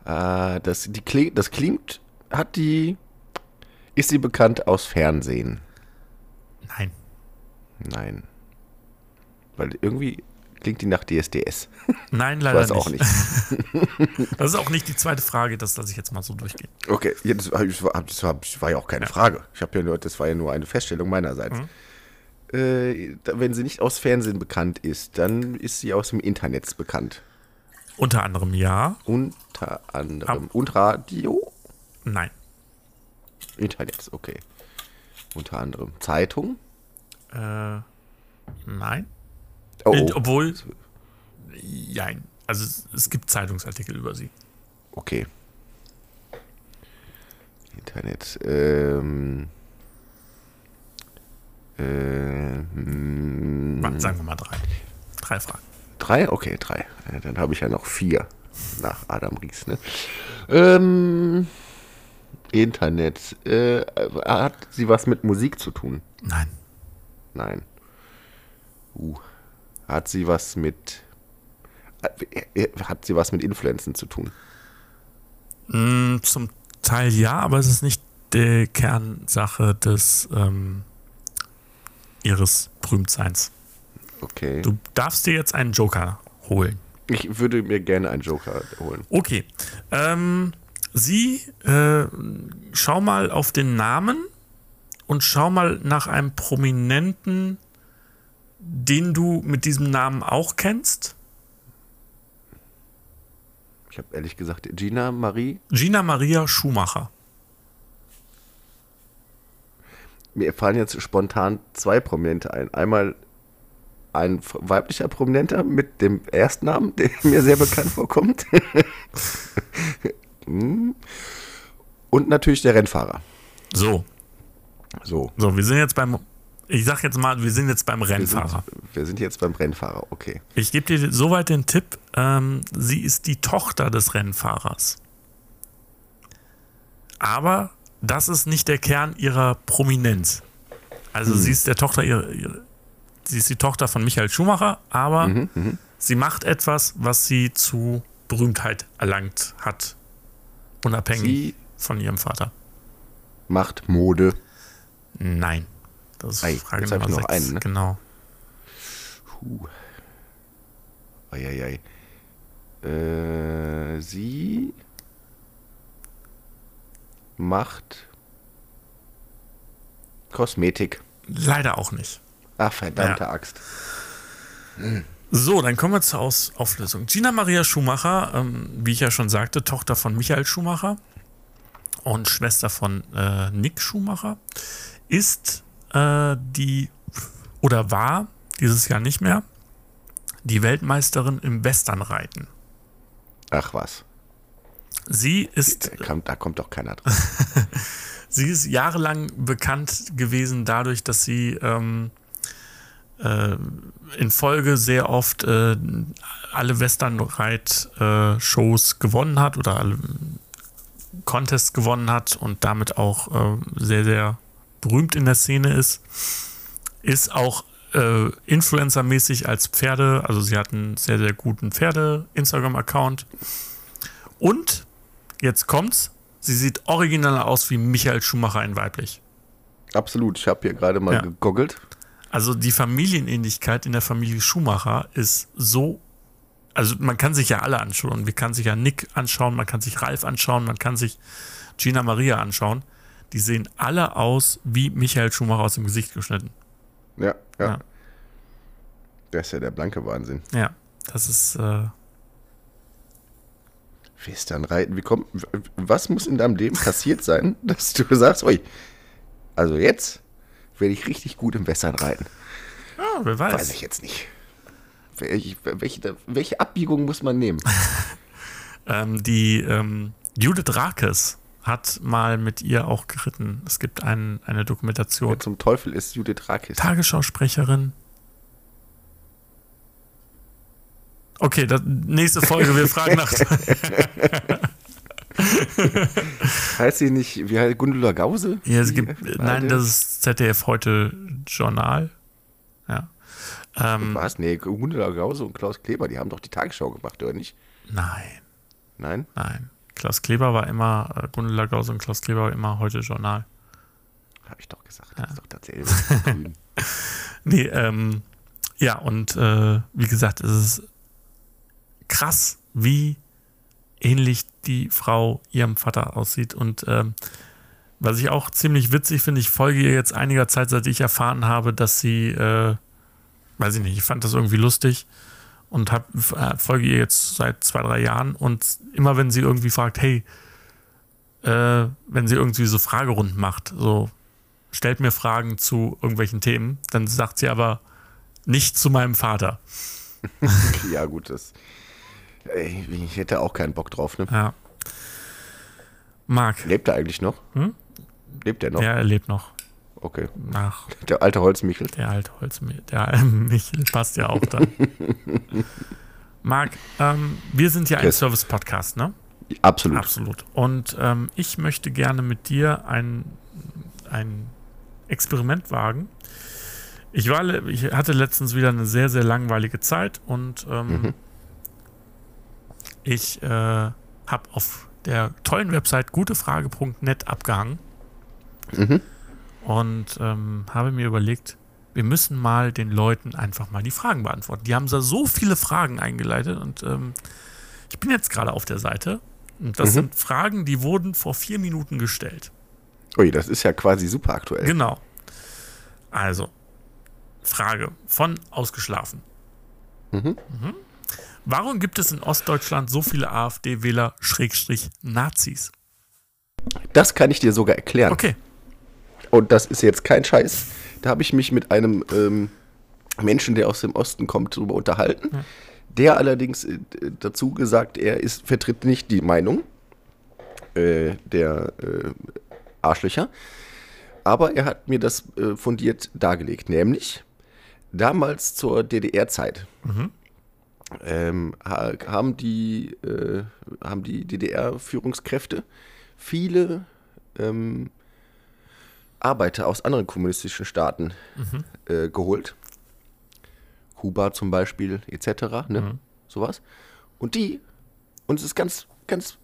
Äh, das, die, das klingt, hat die, ist sie bekannt aus Fernsehen? Nein. Nein. Weil irgendwie klingt die nach DSDS. Nein, leider ich weiß auch nicht. das ist auch nicht die zweite Frage, das lasse ich jetzt mal so durchgehen. Okay, ja, das, war, das, war, das, war, ja auch keine ja. Frage. Ich habe ja nur, das war ja nur eine Feststellung meinerseits. Mhm äh, wenn sie nicht aus Fernsehen bekannt ist, dann ist sie aus dem Internet bekannt. Unter anderem ja. Unter anderem. Ab Und Radio? Nein. Internet, okay. Unter anderem. Zeitung? Äh, nein. Oh, oh. Obwohl, nein. Also es, es gibt Zeitungsartikel über sie. Okay. Internet. Ähm. Äh, Sagen wir mal drei. Drei Fragen. Drei? Okay, drei. Dann habe ich ja noch vier nach Adam Ries. Ne? Ähm, Internet. Äh, hat sie was mit Musik zu tun? Nein. Nein. Uh. Hat sie was mit. Äh, hat sie was mit Influenzen zu tun? Mm, zum Teil ja, aber es ist nicht die Kernsache des ähm, ihres Berühmtseins. Okay. Du darfst dir jetzt einen Joker holen. Ich würde mir gerne einen Joker holen. Okay. Ähm, Sie, äh, schau mal auf den Namen und schau mal nach einem Prominenten, den du mit diesem Namen auch kennst. Ich habe ehrlich gesagt Gina Marie. Gina Maria Schumacher. Mir fallen jetzt spontan zwei Prominente ein. Einmal ein weiblicher Prominenter mit dem Erstnamen, der mir sehr bekannt vorkommt. Hm. Und natürlich der Rennfahrer. So. So. So, wir sind jetzt beim, ich sag jetzt mal, wir sind jetzt beim Wir Rennfahrer. sind, wir sind jetzt beim Rennfahrer, okay. Ich gebe dir soweit den Tipp, ähm, sie ist die Tochter des Rennfahrers. Aber das ist nicht der Kern ihrer Prominenz. Also sie ist der Tochter ihrer, ihre, sie ist die Tochter von Michael Schumacher, aber sie macht etwas, was sie zu Berühmtheit erlangt hat. Unabhängig Sie von ihrem Vater. macht Mode. Nein. Das ist Ei, Frage Nummer noch 6. einen, ne? Genau. Puh. Eieiei. Äh, sie macht Kosmetik. Leider auch nicht. Ach, verdammte Ja. Axt. So, dann kommen wir zur Aus Auflösung. Gina Maria Schumacher, ähm, wie ich ja schon sagte, Tochter von Michael Schumacher und Schwester von äh, Nick Schumacher, ist äh, die oder war dieses Jahr nicht mehr die Weltmeisterin im Westernreiten. Ach was. Sie ist Da kommt, da kommt doch keiner dran. Sie ist jahrelang bekannt gewesen dadurch, dass sie ähm, äh, in Folge sehr oft äh, alle Westernreit-Shows gewonnen hat oder alle Contests gewonnen hat und damit auch äh, sehr, sehr berühmt in der Szene ist. Ist auch äh, Influencer-mäßig als Pferde, also sie hat einen sehr, sehr guten Pferde-Instagram-Account. Und jetzt kommt's, sie sieht original aus wie Michael Schumacher in weiblich. Absolut. Ich habe hier gerade mal Ja. gegoogelt. Also die Familienähnlichkeit in der Familie Schumacher ist so. Also man kann sich ja alle anschauen. Man kann sich ja Nick anschauen, man kann sich Ralf anschauen, man kann sich Gina Maria anschauen. Die sehen alle aus wie Michael Schumacher aus dem Gesicht geschnitten. Ja, ja. Ja. Das ist ja der blanke Wahnsinn. Ja, das ist. Äh, Western reiten, wie kommt, was muss in deinem Leben passiert sein, dass du sagst, ui, also jetzt werde ich richtig gut im Western reiten. ja, wer weiß. Weiß ich jetzt nicht. Welche, welche, welche Abbiegung muss man nehmen? Ähm, die ähm, Judith Rakes hat mal mit ihr auch geritten. Es gibt ein, eine Dokumentation. Wer zum Teufel ist Judith Rakis? Tagesschausprecherin. Okay, das, nächste Folge, wir fragen nach. Heißt sie nicht, wie heißt Gundula Gause? Ja, es gibt, nein, das ist ZDF heute Journal. Ja. Ähm, Was? Nee, Gundula Gause und Klaus Kleber, die haben doch die Tagesschau gemacht, oder nicht? nein, Nein? nein. Klaus Kleber war immer, äh, Gundula Gause und Klaus Kleber war immer heute Journal. Habe ich doch gesagt. Das ist doch. Grün. Nee, ähm, ja, und äh, wie gesagt, es ist krass, wie ähnlich die Frau ihrem Vater aussieht. Und ähm, was ich auch ziemlich witzig finde, ich folge ihr jetzt einiger Zeit, seit ich erfahren habe, dass sie, äh, weiß ich nicht, ich fand das irgendwie lustig und hab, äh, folge ihr jetzt seit zwei, drei Jahren. Und immer wenn sie irgendwie fragt, hey, äh, wenn sie irgendwie so Fragerunden macht, so stellt mir Fragen zu irgendwelchen Themen, dann sagt sie aber nicht zu meinem Vater. ja, gut, das. Ich hätte auch keinen Bock drauf, ne? Ja. Marc, Lebt er eigentlich noch? Hm? Lebt er noch? der lebt noch. Okay. Nach Der alte Holzmichel. der alte Holzmichel. Der Michel passt ja auch dann. Marc, ähm, wir sind ja ein. Service-Podcast, ne? Absolut. Absolut. Und ähm, ich möchte gerne mit dir ein, ein Experiment wagen. Ich, war, ich hatte letztens wieder eine sehr, sehr langweilige Zeit und ähm, ich äh, habe auf der tollen Website gutefrage.net abgehangen und ähm, habe mir überlegt, wir müssen mal den Leuten einfach mal die Fragen beantworten. Die haben da so viele Fragen eingeleitet und ähm, ich bin jetzt gerade auf der Seite Und das sind Fragen, die wurden vor vier Minuten gestellt. Ui, das ist ja quasi super aktuell. Genau. Also, Frage von Ausgeschlafen. Mhm. Warum gibt es in Ostdeutschland so viele AfD-Wähler Schrägstrich Nazis? Das kann ich dir sogar erklären. Okay. Und das ist jetzt kein Scheiß. Da habe ich mich mit einem ähm, Menschen, der aus dem Osten kommt, darüber unterhalten. Der allerdings äh, dazu gesagt, er ist, vertritt nicht die Meinung äh, der äh, Arschlöcher. Aber er hat mir das äh, fundiert dargelegt. Nämlich damals zur DDR-Zeit. Ähm, ha haben die, äh, haben die DDR-Führungskräfte viele ähm, Arbeiter aus anderen kommunistischen Staaten äh, geholt. Kuba zum Beispiel, etc. Ne? Sowas. Und die, und es ist ganz, ganz,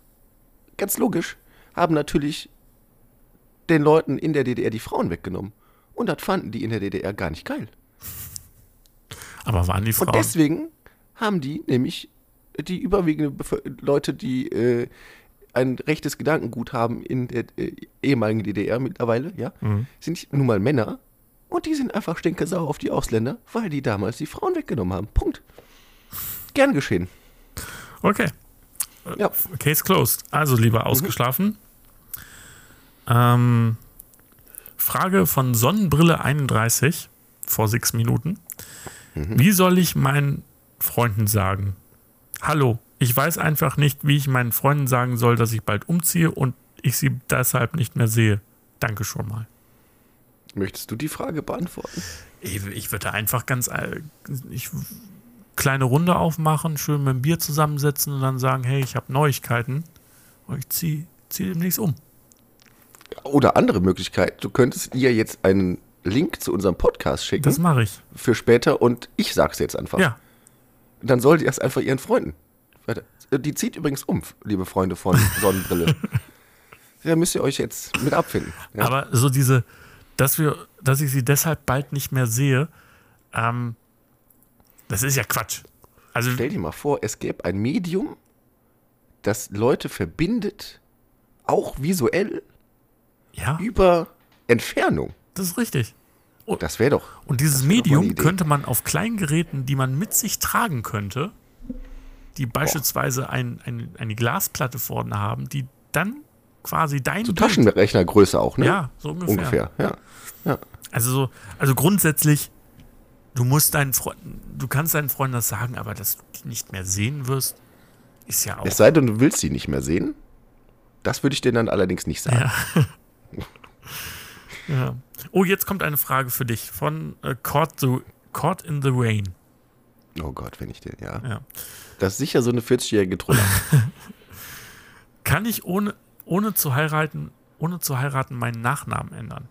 ganz logisch, haben natürlich den Leuten in der DDR die Frauen weggenommen. Und das fanden die in der DDR gar nicht geil. Aber waren die Frauen? Und deswegen haben die nämlich die überwiegende Leute, die äh, ein rechtes Gedankengut haben in der äh, ehemaligen DDR mittlerweile, ja, sind nun mal Männer und die sind einfach stinkesauer auf die Ausländer, weil die damals die Frauen weggenommen haben. Punkt. Gern geschehen. Okay. Ja. Case closed. Also, lieber ausgeschlafen. Ähm, Frage von Sonnenbrille 31 vor sechs Minuten. Wie soll ich meinen Freunden sagen? Hallo, ich weiß einfach nicht, wie ich meinen Freunden sagen soll, dass ich bald umziehe und ich sie deshalb nicht mehr sehe. Danke schon mal. Möchtest du die Frage beantworten? Ich, ich würde einfach ganz äh, ich, kleine Runde aufmachen, schön mit dem Bier zusammensetzen und dann sagen, hey, ich habe Neuigkeiten und ich ziehe zieh demnächst um. Oder andere Möglichkeit, du könntest ihr jetzt einen Link zu unserem Podcast schicken Das mache ich. für später und ich sag's jetzt einfach. Ja, Dann soll die das einfach ihren Freunden. Warte, Die zieht übrigens um, liebe Freunde von Sonnenbrille. da müsst ihr euch jetzt mit abfinden. Ja? aber so diese, dass wir, dass ich sie deshalb bald nicht mehr sehe, ähm, das ist ja Quatsch. Also Stell dir mal vor, es gäbe ein Medium, das Leute verbindet, auch visuell, ja, über Entfernung. das ist richtig. Das wäre doch. Und dieses Medium könnte man auf kleinen Geräten, die man mit sich tragen könnte, die beispielsweise ein, ein, eine Glasplatte vorne haben, die dann quasi dein So Taschenrechnergröße auch, ne? Ja, so ungefähr. Ungefähr, ja. ja. Also so, also grundsätzlich, du musst deinen Freunden, du kannst deinen Freunden das sagen, aber dass du die nicht mehr sehen wirst, ist ja auch. Es sei denn, du willst sie nicht mehr sehen. Das würde ich dir dann allerdings nicht sagen. Ja. Ja. Oh, jetzt kommt eine Frage für dich von äh, Caught, the, Caught in the Rain. Oh Gott, wenn ich dir, ja. Ja. Das ist sicher so eine 40-jährige Troller. Kann ich ohne, ohne zu heiraten, ohne zu heiraten meinen Nachnamen ändern?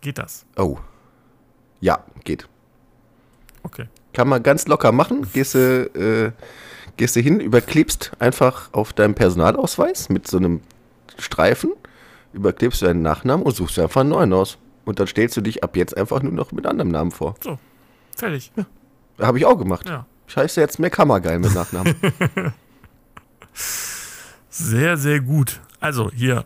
Geht das? Oh. Ja, geht. Okay. Kann man ganz locker machen. Gehst du, äh, gehst du hin, überklebst einfach auf deinem Personalausweis mit so einem Streifen, überklebst du deinen Nachnamen und suchst einfach einen neuen aus. Und dann stellst du dich ab jetzt einfach nur noch mit anderem Namen vor. So, fertig. Habe ich auch gemacht. Ja. Ich heiße jetzt mehr Kammergeil mit Nachnamen. Sehr, sehr gut. Also hier.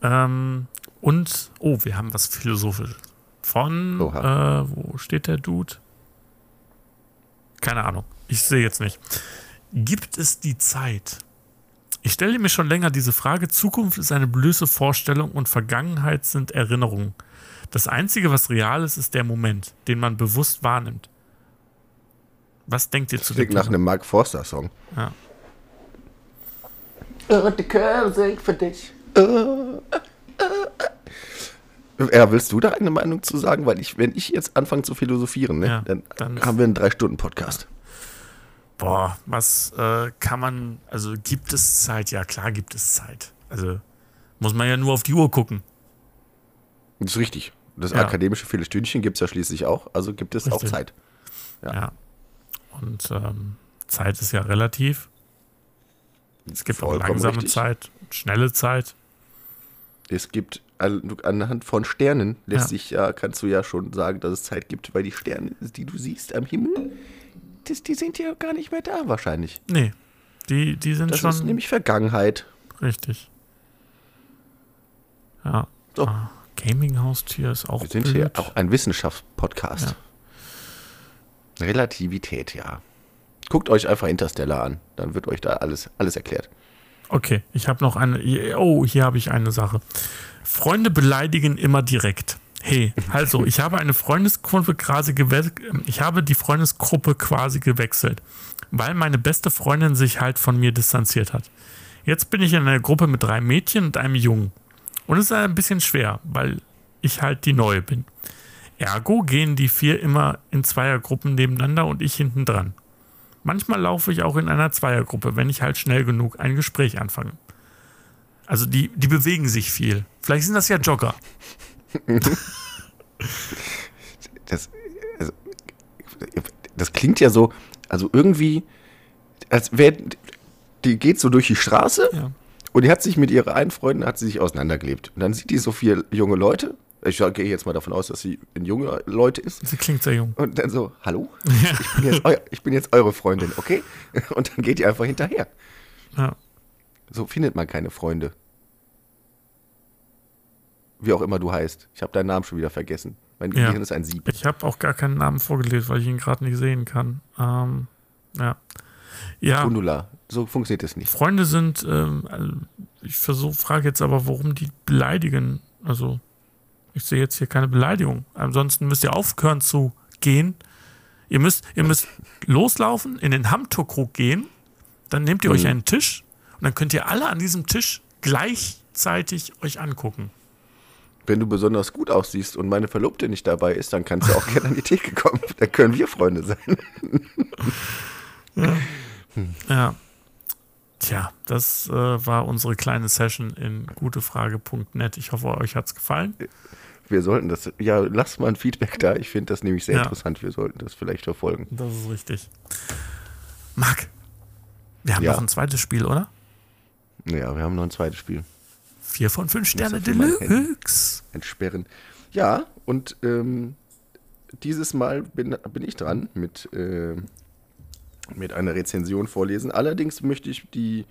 Ähm, und, oh, wir haben was Philosophisches. Von, äh, wo steht der Dude? Keine Ahnung. Ich sehe jetzt nicht. Gibt es die Zeit? Ich stelle mir schon länger diese Frage. Zukunft ist eine blöße Vorstellung und Vergangenheit sind Erinnerungen. Das Einzige, was real ist, ist der Moment, den man bewusst wahrnimmt. Was denkt ihr zu dem Klingt nach einem Mark Forster-Song. Ja. Und die Kerl singt für dich. Ja, willst du da eine Meinung zu sagen? Weil ich, wenn ich jetzt anfange zu philosophieren, ne, Ja, dann, dann- haben wir einen Drei-Stunden-Podcast. Boah, was äh, kann man, also gibt es Zeit? Ja, klar gibt es Zeit. Also muss man ja nur auf die Uhr gucken. Das ist richtig. Das Ja. akademische Viertelstündchen gibt es ja schließlich auch, also gibt es auch Richtig. Zeit. Ja. Ja. Und ähm, Zeit ist ja relativ. Es gibt auch Vollkommen langsame richtig. Zeit, schnelle Zeit. Es gibt du- anhand von Sternen lässt Ja. sich ja, kannst du ja schon sagen, dass es Zeit gibt, weil die Sterne, die du siehst am Himmel, das, die sind ja gar nicht mehr da wahrscheinlich. Nee, Die, die sind Das schon ist nämlich Vergangenheit. richtig. Ja. So. Ah, Gaming-Haustier ist auch Wir sind blöd. hier auch ein Wissenschaftspodcast. Ja. Relativität, ja. Guckt euch einfach Interstellar an. Dann wird euch da alles, alles erklärt. Okay, ich habe noch eine. Oh, hier habe ich eine Sache. Freunde beleidigen immer direkt. Hey, also, ich habe eine Freundesgruppe quasi gewechselt. Ich habe die Freundesgruppe quasi gewechselt, weil meine beste Freundin sich halt von mir distanziert hat. Jetzt bin ich in einer Gruppe mit drei Mädchen und einem Jungen. Und es ist ein bisschen schwer, weil ich halt die Neue bin. Ergo gehen die vier immer in Zweiergruppen nebeneinander und ich hinten dran. Manchmal laufe ich auch in einer Zweiergruppe, wenn ich halt schnell genug ein Gespräch anfange. Also die, die bewegen sich viel. Vielleicht sind das ja Jogger. Das, also, das klingt ja so, also irgendwie, als wäre, die geht so durch die Straße Ja. und die hat sich mit ihrer einen Freundin, hat sie sich auseinandergelebt. Und dann sieht die so vier junge Leute. Ich gehe jetzt mal davon aus, dass sie in junge Leute ist. Sie klingt sehr jung. Und dann so, hallo? Ich bin jetzt, eu ich bin jetzt eure Freundin, okay? Und dann geht die einfach hinterher. Ja. So findet man keine Freunde. Wie auch immer du heißt. Ich habe deinen Namen schon wieder vergessen. Mein Ja. Gehirn ist ein Sieb. Ich habe auch gar keinen Namen vorgelesen, weil ich ihn gerade nicht sehen kann. Ähm, ja. Ja, Gundula. So funktioniert es nicht. Freunde sind, ähm, also ich versuche, frage jetzt aber, warum die beleidigen. Also, ich sehe jetzt hier keine Beleidigung. Ansonsten müsst ihr aufhören zu gehen. Ihr müsst, ihr müsst loslaufen, in den Hamturkrug gehen, dann nehmt ihr euch Mhm. einen Tisch und dann könnt ihr alle an diesem Tisch gleichzeitig euch angucken. Wenn du besonders gut aussiehst und meine Verlobte nicht dabei ist, dann kannst du auch gerne an die Theke kommen. Dann können wir Freunde sein. Ja. Tja, das äh, war unsere kleine Session in gutefrage.net. Ich hoffe, euch hat's gefallen. Wir sollten das, ja, lass mal ein Feedback da. Ich finde das nämlich sehr Ja. interessant. Wir sollten das vielleicht verfolgen. Das ist richtig. Marc, wir haben Ja. noch ein zweites Spiel, oder? Ja, wir haben noch ein zweites Spiel. Vier von fünf Sterne Deluxe. Entsperren. Ja, und ähm, dieses Mal bin, bin ich dran mit, äh, mit einer Rezension vorlesen. Allerdings möchte ich die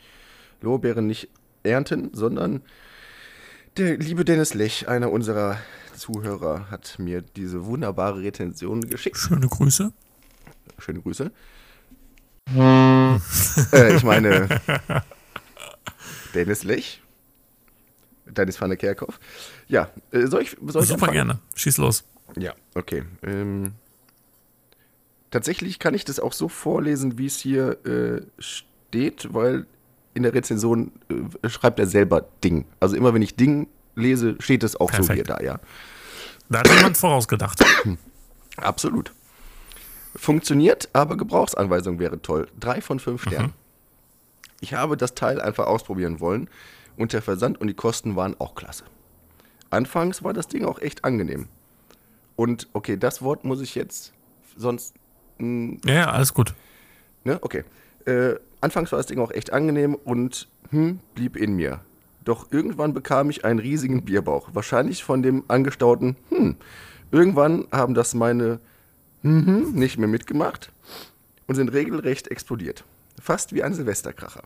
Lorbeeren nicht ernten, sondern der liebe Dennis Lech, einer unserer Zuhörer, hat mir diese wunderbare Rezension geschickt. Schöne Grüße. Schöne Grüße. äh, ich meine, Dennis Lech. Dennis van der Kerkhoff. Ja, äh, soll ich, soll ich Super anfangen? gerne. Schieß los. Ja, okay. Ähm, tatsächlich kann ich das auch so vorlesen, wie es hier äh, steht, weil in der Rezension äh, schreibt er selber Ding. Also immer wenn ich Ding lese, steht es auch so Perfekt. hier da, ja. Da hat jemand vorausgedacht. Absolut. Funktioniert, aber Gebrauchsanweisung wäre toll. Drei von fünf Sternen. Ich habe das Teil einfach ausprobieren wollen und der Versand und die Kosten waren auch klasse. Anfangs war das Ding auch echt angenehm. Und okay, das Wort muss ich jetzt sonst. mh, Ja, ja, alles gut. Ne? Okay. Äh, anfangs war das Ding auch echt angenehm und hm, blieb in mir. Doch irgendwann bekam ich einen riesigen Bierbauch. Wahrscheinlich von dem angestauten hm. Irgendwann haben das meine mhm nicht mehr mitgemacht und sind regelrecht explodiert. Fast wie ein Silvesterkracher.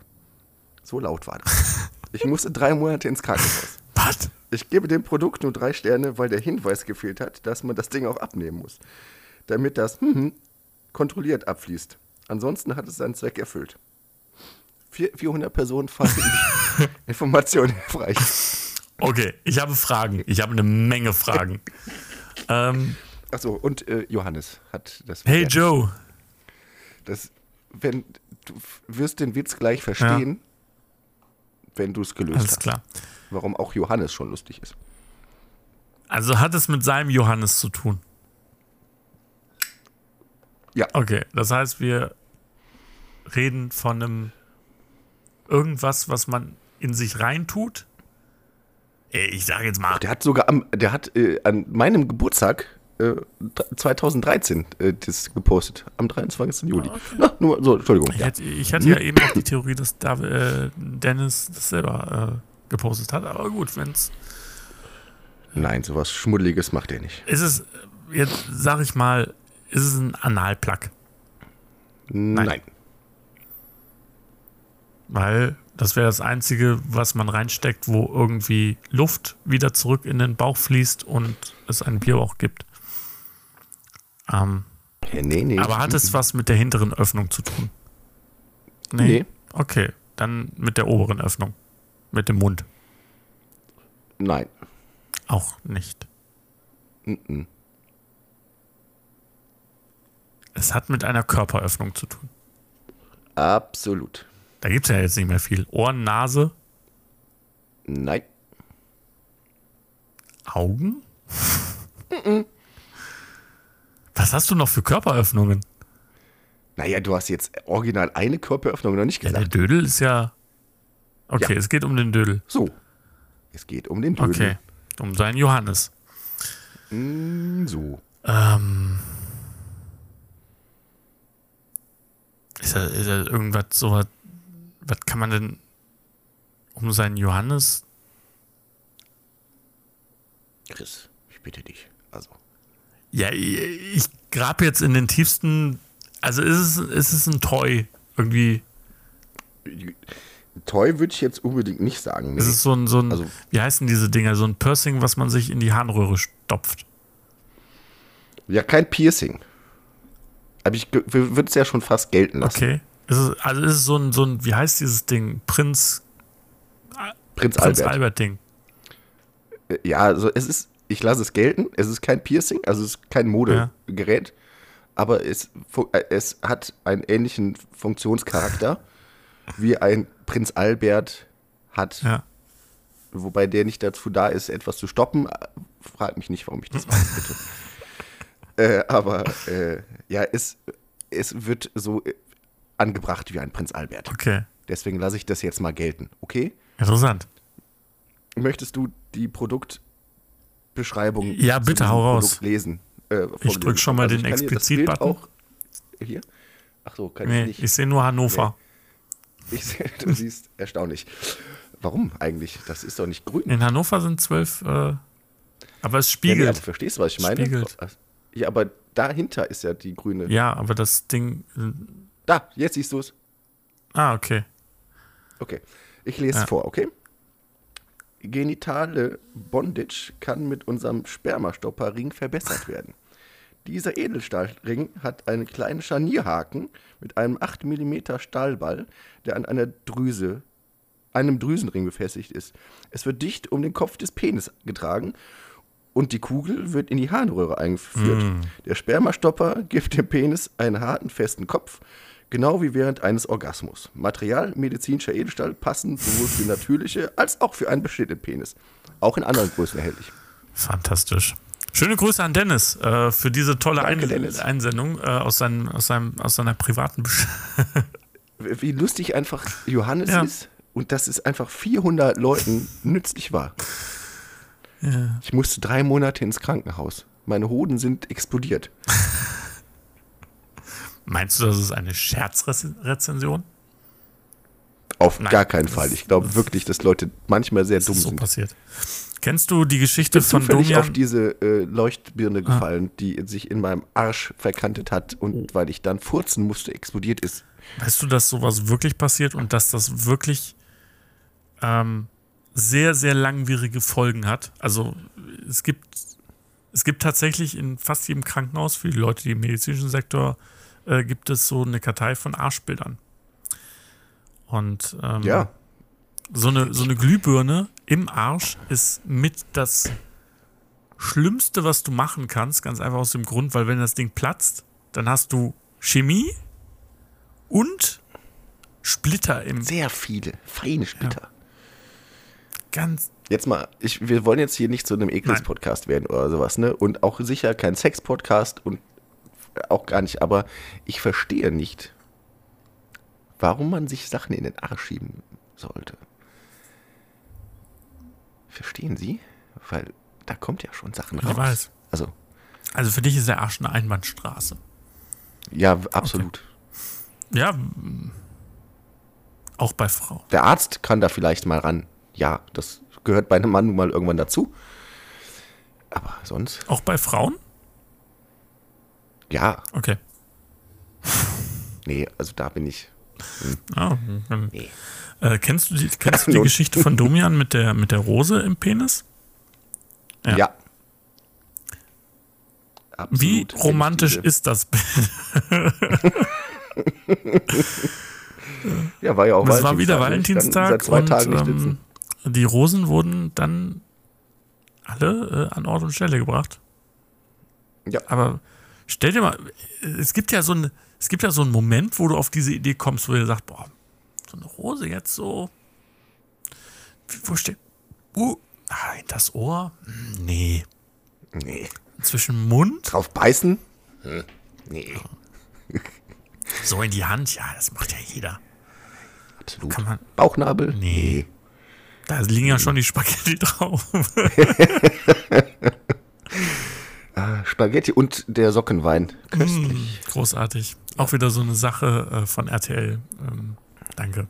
So laut war das. Ich musste drei Monate ins Krankenhaus. Was? Ich gebe dem Produkt nur drei Sterne, weil der Hinweis gefehlt hat, dass man das Ding auch abnehmen muss. Damit das hm, kontrolliert abfließt. Ansonsten hat es seinen Zweck erfüllt. Vier, 400 Personen fanden die Information hilfreich. Okay, ich habe Fragen. Ich habe eine Menge Fragen. ähm, Achso, und äh, Johannes hat das. hey Joe. Das, wenn, du wirst den Witz gleich verstehen, wenn du es gelöst Alles hast. klar. Warum auch Johannes schon lustig ist. Also hat es mit seinem Johannes zu tun. Ja. Okay, das heißt, wir reden von einem irgendwas, was man in sich reintut. Ich sage jetzt mal, Der hat sogar am, der hat äh, an meinem Geburtstag äh, 2013 äh, das gepostet, am 23. Juli. Na, nur so, Entschuldigung. ich, Ja. hätte, ich hatte ja eben auch die Theorie, dass Dav äh, Dennis das selber äh, gepostet hat. Aber gut, wenn es Nein, sowas Schmuddeliges macht er nicht. ist es, jetzt sage ich mal, ist es ein Analplug. Nein. Weil das wäre das Einzige, was man reinsteckt, wo irgendwie Luft wieder zurück in den Bauch fließt und es einen Bierbauch gibt. Ähm, Ja, nee, nee. aber hat es was mit der hinteren Öffnung zu tun? Nee. Okay, dann mit der oberen Öffnung. Mit dem Mund. Nein. Auch nicht. Mhm. Es hat mit einer Körperöffnung zu tun. Absolut. Da gibt es ja jetzt nicht mehr viel. Ohren, Nase, Nein. Augen? Was hast du noch für Körperöffnungen? Naja, du hast jetzt original eine Körperöffnung noch nicht Ja, der gesagt. Dödel ist ja. Okay, Ja. es geht um den Dödel. So. Es geht um den Dödel. Okay. Um seinen Johannes. Mm, So. Ähm. Ist er, ist er irgendwas so was. Was kann man denn um seinen Johannes? Chris, ich bitte dich. Also. Ja, ich, grab jetzt in den tiefsten. Also ist es, ist es ein Toy irgendwie? Toy würde ich jetzt unbedingt nicht sagen. Nee. Ist es so ein, so ein Also- wie heißen diese Dinger? So ein Piercing, was man sich in die Harnröhre stopft. Ja, kein Piercing. Aber ich würde es ja schon fast gelten lassen. Okay. Ist es, also ist es so ein, so ein, wie heißt dieses Ding? Prinz, Prinz, Prinz Albert. Albert Ding. Äh, Ja, also es ist, ich lasse es gelten. Es ist kein Piercing, also es ist kein Modegerät. Aber es, äh, es hat einen ähnlichen Funktionscharakter wie ein Prinz Albert hat. Ja. Wobei der nicht dazu da ist, etwas zu stoppen. Frag mich nicht, warum ich das weiß, bitte. äh, aber äh, ja, es, es wird so äh, angebracht wie ein Prinz Albert. Okay. Deswegen lasse ich das jetzt mal gelten, okay? Interessant. Möchtest du die Produktbeschreibung Ja, bitte, hau raus. Lesen? Äh, Ich vorlesen? drück schon mal Also den Explizit-Button. Hier. Ach so, kann Nee, ich nicht. ich sehe nur Hannover. Ich sehe, du siehst erstaunlich. Warum eigentlich? Das ist doch nicht grün. In Hannover sind zwölf, äh, aber es Ja, nee, spiegelt. aber verstehst du, was ich meine? Spiegelt. Ja, aber dahinter ist ja die grüne. Ja, aber das Ding. äh, Da, jetzt siehst du es. Ah, okay. Okay. Ich lese Ja. es vor, okay? Genitale Bondage kann mit unserem Spermastopperring verbessert werden. Dieser Edelstahlring hat einen kleinen Scharnierhaken mit einem 8 mm Stahlball, der an einer Drüse, einem Drüsenring befestigt ist. Es wird dicht um den Kopf des Penis getragen und die Kugel wird in die Harnröhre eingeführt. Der Spermastopper gibt dem Penis einen harten, festen Kopf, genau wie während eines Orgasmus. Material medizinischer Edelstahl passen sowohl für natürliche als auch für einen beschnittenen Penis. Auch in anderen Größen erhältlich. Fantastisch. Schöne Grüße an Dennis äh, für diese tolle Danke, Ein. Einsendung äh, aus, seinem, aus, seinem, aus seiner privaten Besch Wie lustig einfach Johannes Ja. ist und dass es einfach 400 Leuten nützlich war. Ich musste drei Monate ins Krankenhaus. Meine Hoden sind explodiert. Meinst du, das ist eine Scherzrezension? Auf Nein, gar keinen Fall. Ich glaube wirklich, dass Leute manchmal sehr dumm so sind. passiert. Kennst du die Geschichte bin von Domian? auf diese äh, Leuchtbirne Ah. gefallen, die sich in meinem Arsch verkantet hat Oh. und weil ich dann furzen musste, explodiert ist. Weißt du, dass sowas wirklich passiert und dass das wirklich ähm, sehr, sehr langwierige Folgen hat? Also es gibt, es gibt tatsächlich in fast jedem Krankenhaus für die Leute, die im medizinischen Sektor, äh, gibt es so eine Kartei von Arschbildern. Und ähm, Ja, so eine, so eine Glühbirne im Arsch ist mit das Schlimmste, was du machen kannst, ganz einfach aus dem Grund, weil wenn das Ding platzt, dann hast du Chemie und Splitter im sehr viele, feine Splitter. ganz. Jetzt mal, ich, wir wollen jetzt hier nicht zu einem Ekels-Podcast werden oder sowas, ne? Und auch sicher kein Sex-Podcast und auch gar nicht, aber ich verstehe nicht, warum man sich Sachen in den Arsch schieben sollte. Verstehen Sie? Weil da kommt ja schon Sachen raus. Ich weiß. Also, Also für dich ist der Arsch eine Einbahnstraße. ja, absolut. Ja. m, Auch bei Frauen. Der Arzt kann da vielleicht mal ran. Ja, das gehört bei einem Mann nun mal irgendwann dazu. Aber sonst, Auch bei Frauen? Ja, Okay. nee, also da bin ich. Ja, dann- Nee. Äh, kennst du die, kennst du die Geschichte von Domian mit der, mit der Rose im Penis? Ja. Ja. Absolut. Wie romantisch ist das Bild? Ja, war ja auch Es war wieder Dann Valentinstag und ähm, die Rosen wurden dann alle äh, an Ort und Stelle gebracht. Ja. Aber stell dir mal, es gibt ja so ein, es gibt ja so einen Moment, wo du auf diese Idee kommst, wo du sagst, boah, so eine Rose jetzt so, wo steht, uh, ah, in das Ohr? Hm, Nee. Nee. Zwischen Mund, Drauf beißen? Hm. Nee. so in die Hand, ja, das macht ja jeder. Absolut. Kann man, Bauchnabel? Nee. da liegen ja schon die Spaghetti drauf. Spaghetti und der Sockenwein. Köstlich. Mm, großartig. Auch wieder so eine Sache äh, von RTL. Ähm, danke.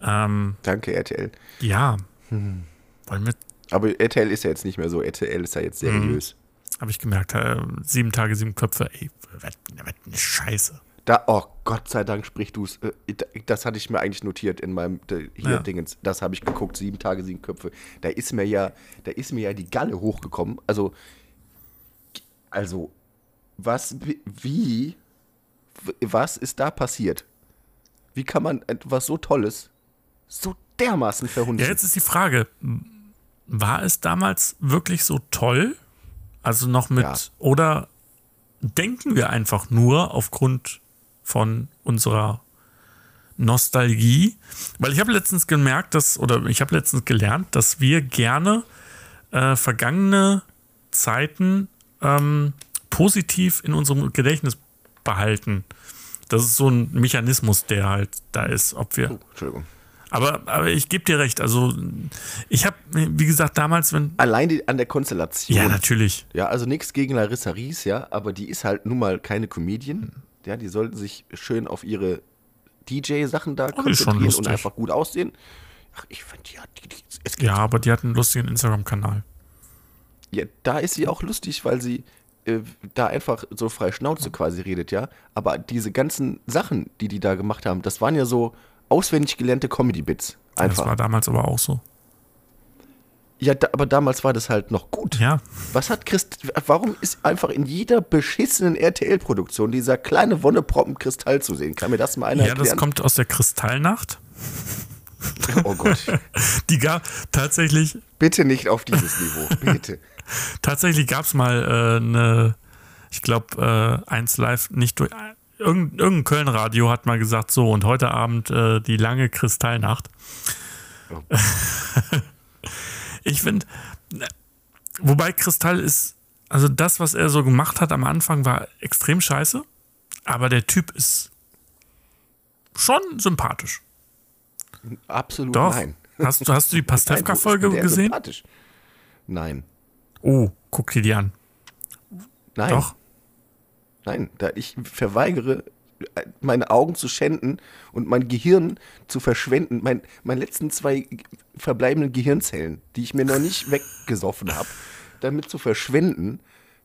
Ähm, Danke, RTL. ja. Hm. Wollen wir, Aber RTL ist ja jetzt nicht mehr so. RTL ist ja jetzt seriös. habe ich gemerkt, äh, sieben Tage, sieben Köpfe, ey, was eine Scheiße. Da, oh Gott sei Dank sprichst du es. Das hatte ich mir eigentlich notiert in meinem hier Ja. Dingens. Das habe ich geguckt, sieben Tage, sieben Köpfe. Da ist mir ja, da ist mir ja die Galle hochgekommen. Also, also, was, wie, was ist da passiert? Wie kann man etwas so Tolles so dermaßen Ja, verhunzen? jetzt ist die Frage, war es damals wirklich so toll? Also noch mit, Ja. oder denken wir einfach nur aufgrund von unserer Nostalgie? Weil ich habe letztens gemerkt, dass, oder ich habe letztens gelernt, dass wir gerne äh, vergangene Zeiten ähm, positiv in unserem Gedächtnis behalten. Das ist so ein Mechanismus, der halt da ist, ob wir. Oh, Entschuldigung. Aber, aber ich gebe dir recht. Also, ich habe, wie gesagt, damals, wenn. Allein die, an der Konstellation. Ja, natürlich. Ja, also nichts gegen Larissa Ries, ja, aber die ist halt nun mal keine Comedian. Ja, die sollten sich schön auf ihre DJ-Sachen da schon konzentrieren und einfach gut aussehen. Ach, ich finde, die hat, die, die, es geht, Ja, aber die hat einen lustigen Instagram-Kanal. Ja, da ist sie auch lustig, weil sie äh, da einfach so frei Schnauze quasi redet, ja. Aber diese ganzen Sachen, die die da gemacht haben, das waren ja so auswendig gelernte Comedy-Bits. Das war damals aber auch so. ja, da, aber damals war das halt noch gut. Ja. Was hat Christ, warum ist einfach in jeder beschissenen RTL-Produktion dieser kleine Wonneproppen Kristall zu sehen? Kann mir das mal einer Ja, das erklären? kommt aus der Kristallnacht. oh Gott, Die gab tatsächlich, bitte nicht auf dieses Niveau, bitte. tatsächlich gab es mal äh, eine, ich glaube, äh, eins live nicht durch. Irgend, irgendein Köln-Radio hat mal gesagt, so, und heute Abend äh, die lange Kristallnacht. Oh. ich finde, wobei Kristall ist, also das, was er so gemacht hat am Anfang, war extrem scheiße, aber der Typ ist schon sympathisch. Absolut Doch. nein. Hast, du- hast du die Pastewka-Folge gesehen? sympathisch? Nein, Oh, guck dir die an. nein, Doch. nein. Da ich verweigere, äh, meine Augen zu schänden und mein Gehirn zu verschwenden. Mein, meine letzten zwei verbleibenden Gehirnzellen, die ich mir noch nicht weggesoffen habe, damit zu verschwenden,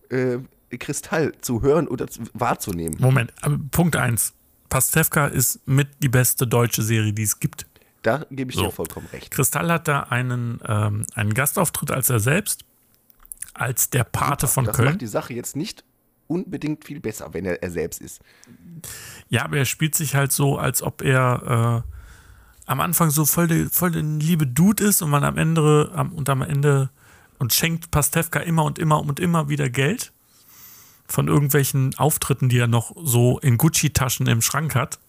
äh, Kristall zu hören oder zu, wahrzunehmen. Moment, Punkt 1. Pastewka ist mit die beste deutsche Serie, die es gibt. Da gebe ich So. dir vollkommen recht. Kristall hat da einen, ähm, einen Gastauftritt als er selbst, als der Pate von das Köln. macht die Sache jetzt nicht unbedingt viel besser, wenn er, er selbst ist. Ja, aber er spielt sich halt so, als ob er äh, am Anfang so voll der voll der liebe Dude ist und man am Ende am, und am Ende und schenkt Pastewka immer und immer und immer wieder Geld von irgendwelchen Auftritten, die er noch so in Gucci-Taschen im Schrank hat.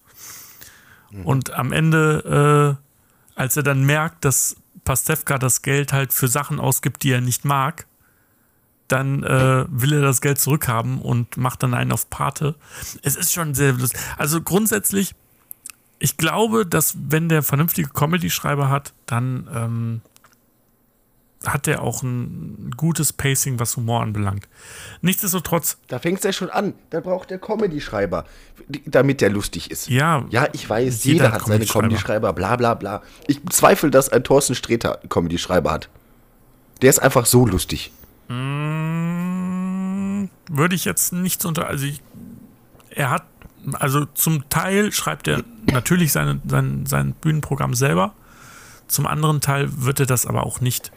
Und am Ende, äh, als er dann merkt, dass Pastewka das Geld halt für Sachen ausgibt, die er nicht mag, dann äh, will er das Geld zurückhaben und macht dann einen auf Pate. Es ist schon sehr lustig. Also grundsätzlich, ich glaube, dass wenn der vernünftige Comedy-Schreiber hat, dann ähm, hat er auch ein gutes Pacing, was Humor anbelangt. Nichtsdestotrotz, Da fängt es ja schon an. Da braucht der Comedy-Schreiber, damit der lustig ist. ja, Ja, ich weiß, Jeder jeder, hat hat seine Comedy-Schreiber. Bla bla bla. Ich bezweifle, dass ein Thorsten Sträter Comedy-Schreiber hat. Der ist einfach so lustig. Mm, würde ich jetzt nicht so unter. Also, ich, er hat also zum Teil schreibt er natürlich seine, sein, sein Bühnenprogramm selber. Zum anderen Teil wird er das aber auch nicht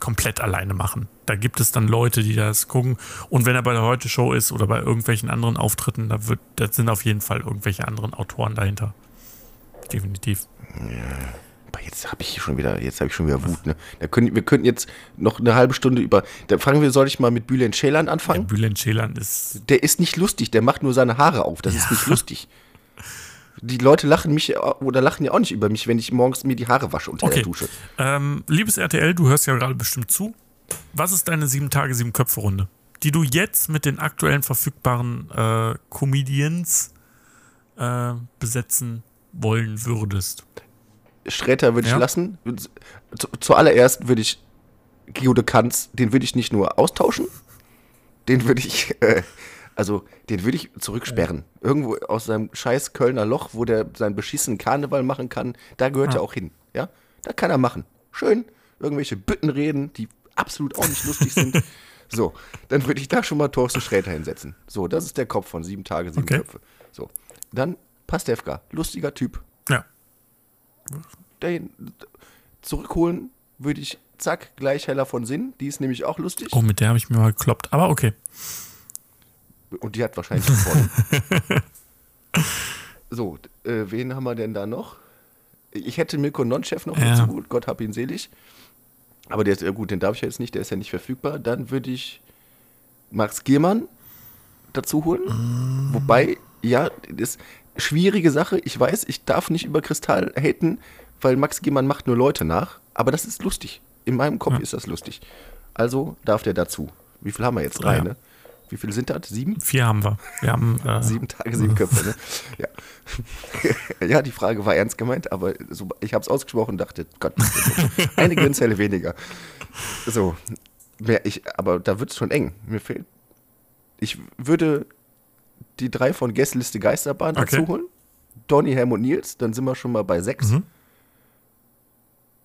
komplett alleine machen. Da gibt es dann Leute, die das gucken. Und wenn er bei der Heute-Show ist oder bei irgendwelchen anderen Auftritten, da, wird, da sind auf jeden Fall irgendwelche anderen Autoren dahinter. Definitiv. Aber jetzt habe ich schon wieder, jetzt habe ich schon wieder Wut. Ne? Da können, wir könnten jetzt noch eine halbe Stunde über. Da fragen wir, soll ich mal mit Bülent Ceylan Der anfangen? Bülent Ceylan ist. Der ist nicht lustig, der macht nur seine Haare auf. Das ist nicht lustig. Die Leute lachen mich oder lachen ja auch nicht über mich, wenn ich morgens mir die Haare wasche unter Okay. der Dusche. Ähm, liebes RTL, du hörst ja gerade bestimmt zu. Was ist deine sieben Tage, sieben Köpfe Runde, die du jetzt mit den aktuellen verfügbaren äh, Comedians äh, besetzen wollen würdest? Sträter würde ich Ja. lassen. Zu, zuallererst würde ich Guido Kanz, den würde ich nicht nur austauschen, den würde ich, äh, also den würde ich zurücksperren. Irgendwo aus seinem scheiß Kölner Loch, wo der seinen beschissenen Karneval machen kann, da gehört Ja. er auch hin. Ja, da kann er machen. Schön irgendwelche Bütten reden, die absolut auch nicht lustig sind. So, dann würde ich da schon mal Thorsten Sträter hinsetzen. So, das ist der Kopf von sieben Tage, sieben Okay. Köpfe. So, dann Pastewka, lustiger Typ, Ja. den zurückholen würde ich, zack, gleich Heller von Sinn. Die ist nämlich auch lustig. Oh, mit der habe ich mir mal gekloppt. Aber okay. Und die hat wahrscheinlich gewonnen. so, äh, wen haben wir denn da noch? Ich hätte Milko Nonchef noch Ja. dazu Gott hab ihn selig. Aber der ist ja gut, den darf ich jetzt nicht, der ist ja nicht verfügbar. Dann würde ich Max Giermann dazu holen. Mm. Wobei, ja, das schwierige Sache. Ich weiß, ich darf nicht über Kristall haten, weil Max Giermann macht nur Leute nach. Aber das ist lustig. In meinem Kopf Ja. ist das lustig. Also darf der dazu. Wie viel haben wir jetzt? Drei, Ja. ne? Wie viele sind das? Sieben? Vier haben wir. Wir haben. Äh, Sieben Tage, sieben Köpfe, ne? Ja. ja, die Frage war ernst gemeint, aber so, ich habe es ausgesprochen und dachte, Gott, eine Gehirnzelle weniger. So, mehr ich, aber da wird es schon eng. Mir fehlt. Ich würde die drei von Gästeliste Geisterbahn Okay. dazu holen. Donny, Helmut Nils, dann sind wir schon mal bei sechs. Mhm.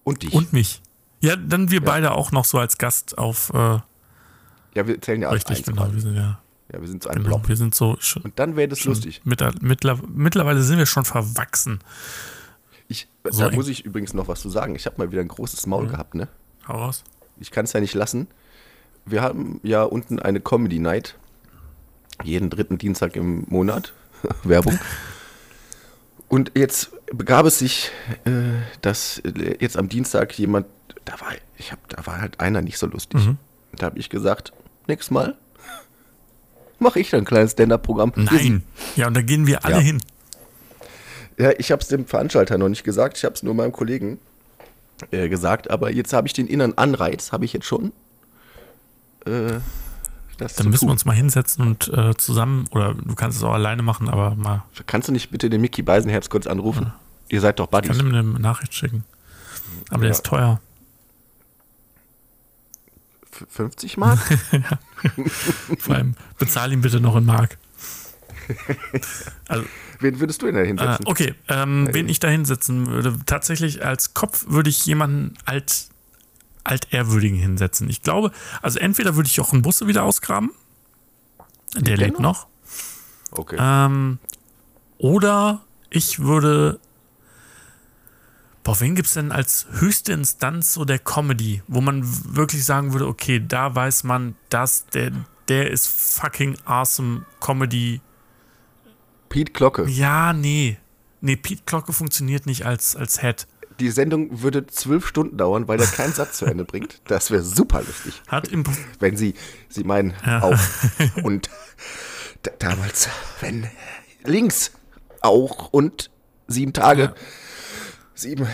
Und dich. Und mich. Ja, dann wir beide auch noch so als Gast auf. Äh, ja, wir zählen ja als richtig, genau. Wir sind ja. Ja, wir sind so ein Genau, wir sind so. Schon, Und dann wäre das lustig. Mit, mittler, mittlerweile sind wir schon verwachsen. Ich, So da eng. muss ich übrigens noch was zu sagen. Ich habe mal wieder ein großes Maul Mhm. gehabt, ne? Hau raus. Ich kann es ja nicht lassen. Wir haben ja unten eine Comedy Night. Jeden dritten Dienstag im Monat. Werbung. Und jetzt begab es sich, äh, dass äh, jetzt am Dienstag jemand, da war, ich hab, da war halt einer nicht so lustig. Mhm. Da habe ich gesagt, nächstes Mal mache ich dann ein kleines Stand-Up-Programm. Nein. Ja, und da gehen wir alle Ja. hin. Ja, ich habe es dem Veranstalter noch nicht gesagt, ich habe es nur meinem Kollegen äh, gesagt, aber jetzt habe ich den inneren Anreiz, habe ich jetzt schon. Äh, das Dann müssen wir tun. uns mal hinsetzen und äh, zusammen, oder du kannst es auch alleine machen, aber mal, Kannst du nicht bitte den Mickey Beisenherz kurz anrufen? Ihr seid doch ich Buddies. kann ihm eine Nachricht schicken. Aber der Ja. ist teuer. F- 50 Mark? Vor allem, bezahl ihn bitte noch in Mark. Also, Wen würdest du denn da äh, hinsetzen? okay, ähm, wen ich da hinsetzen würde, tatsächlich als Kopf würde ich jemanden alt, altehrwürdigen hinsetzen. Ich glaube, also entweder würde ich Jochen Busse wieder ausgraben. Der der lebt noch. Okay. Ähm, oder ich würde. Boah, wen gibt es denn als höchste Instanz so der Comedy, wo man wirklich sagen würde, okay, da weiß man, dass der, der ist fucking awesome Comedy. Pete Glocke. Ja, nee. Nee, Pete Glocke funktioniert nicht als, als Head. Die Sendung würde zwölf Stunden dauern, weil er keinen Satz zu Ende bringt. Das wäre super lustig. Hat im, Wenn sie, sie meinen Ja. auch. Und da, damals, wenn links auch und sieben Tage, Ja. sieben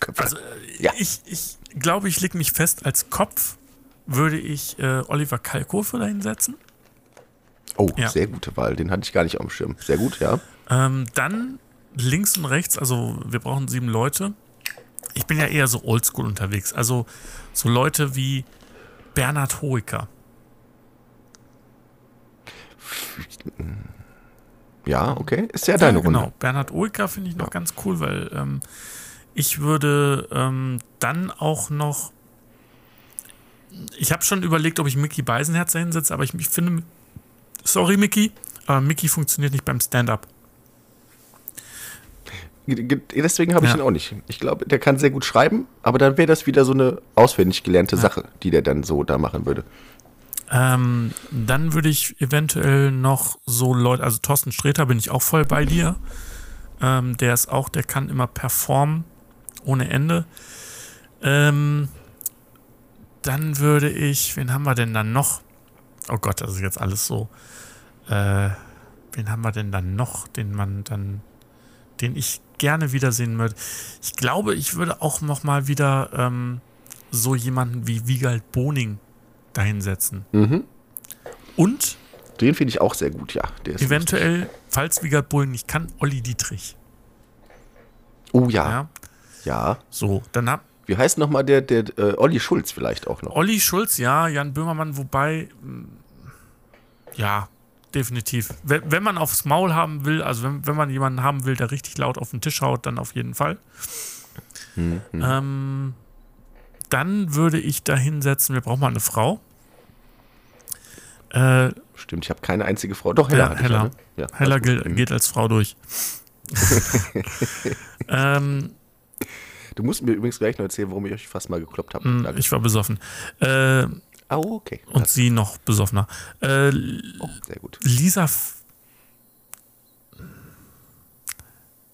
Köpfe. Also, Ja. ich, ich glaube, ich leg mich fest, als Kopf würde ich äh, Oliver Kalkofe da hinsetzen. oh, ja. sehr gute Wahl. Den hatte ich gar nicht auf dem Schirm. Sehr gut, ja. Ähm, dann links und rechts, also wir brauchen sieben Leute. Ich bin ja eher so oldschool unterwegs. Also so Leute wie Bernhard Hoeker. Ja, okay. Ist ja deine ja, genau. Runde. Bernhard Hoeker finde ich noch Ja. ganz cool, weil ähm, ich würde ähm, dann auch noch. Ich habe schon überlegt, ob ich Mickey Beisenherz hinsetze, aber ich, ich finde. Sorry, Mickey. Aber Mickey funktioniert nicht beim Stand-up. Deswegen habe ich Ja. ihn auch nicht. Ich glaube, der kann sehr gut schreiben, aber dann wäre das wieder so eine auswendig gelernte Sache, die der dann so da machen würde. Ähm, dann würde ich eventuell noch so Leute, also Thorsten Sträter bin ich auch voll bei dir. Ähm, der ist auch, der kann immer performen ohne Ende. Ähm, dann würde ich, wen haben wir denn dann noch? Oh Gott, das ist jetzt alles so. Äh, wen haben wir denn dann noch, den man dann, den ich gerne wiedersehen würde? Ich glaube, ich würde auch noch mal wieder ähm, so jemanden wie Wiegald Boning dahinsetzen. Mhm. Und Den finde ich auch sehr gut, ja. Der ist eventuell, falls Wiegald Boning nicht kann, Olli Dietrich. lustig. Oh ja, Ja. ja. So, dann hab Wie heißt nochmal der, der äh, Olli Schulz vielleicht auch noch? Olli Schulz, ja, Jan Böhmermann, wobei, mh, ja, definitiv. Wenn, man aufs Maul haben will, also wenn, wenn man jemanden haben will, der richtig laut auf den Tisch haut, dann auf jeden Fall. Hm, hm. Ähm, dann würde ich da hinsetzen, wir brauchen mal eine Frau. Äh, Stimmt, ich habe keine einzige Frau. Doch, Hella. Ja, Hella. Ja, Hella gilt, geht als Frau durch. ähm, Du musst mir übrigens gleich noch erzählen, warum ich euch fast mal gekloppt habe. Danke. ich war besoffen. Äh, Ah, okay. und sie noch besoffener. Äh, oh, sehr gut. Lisa, F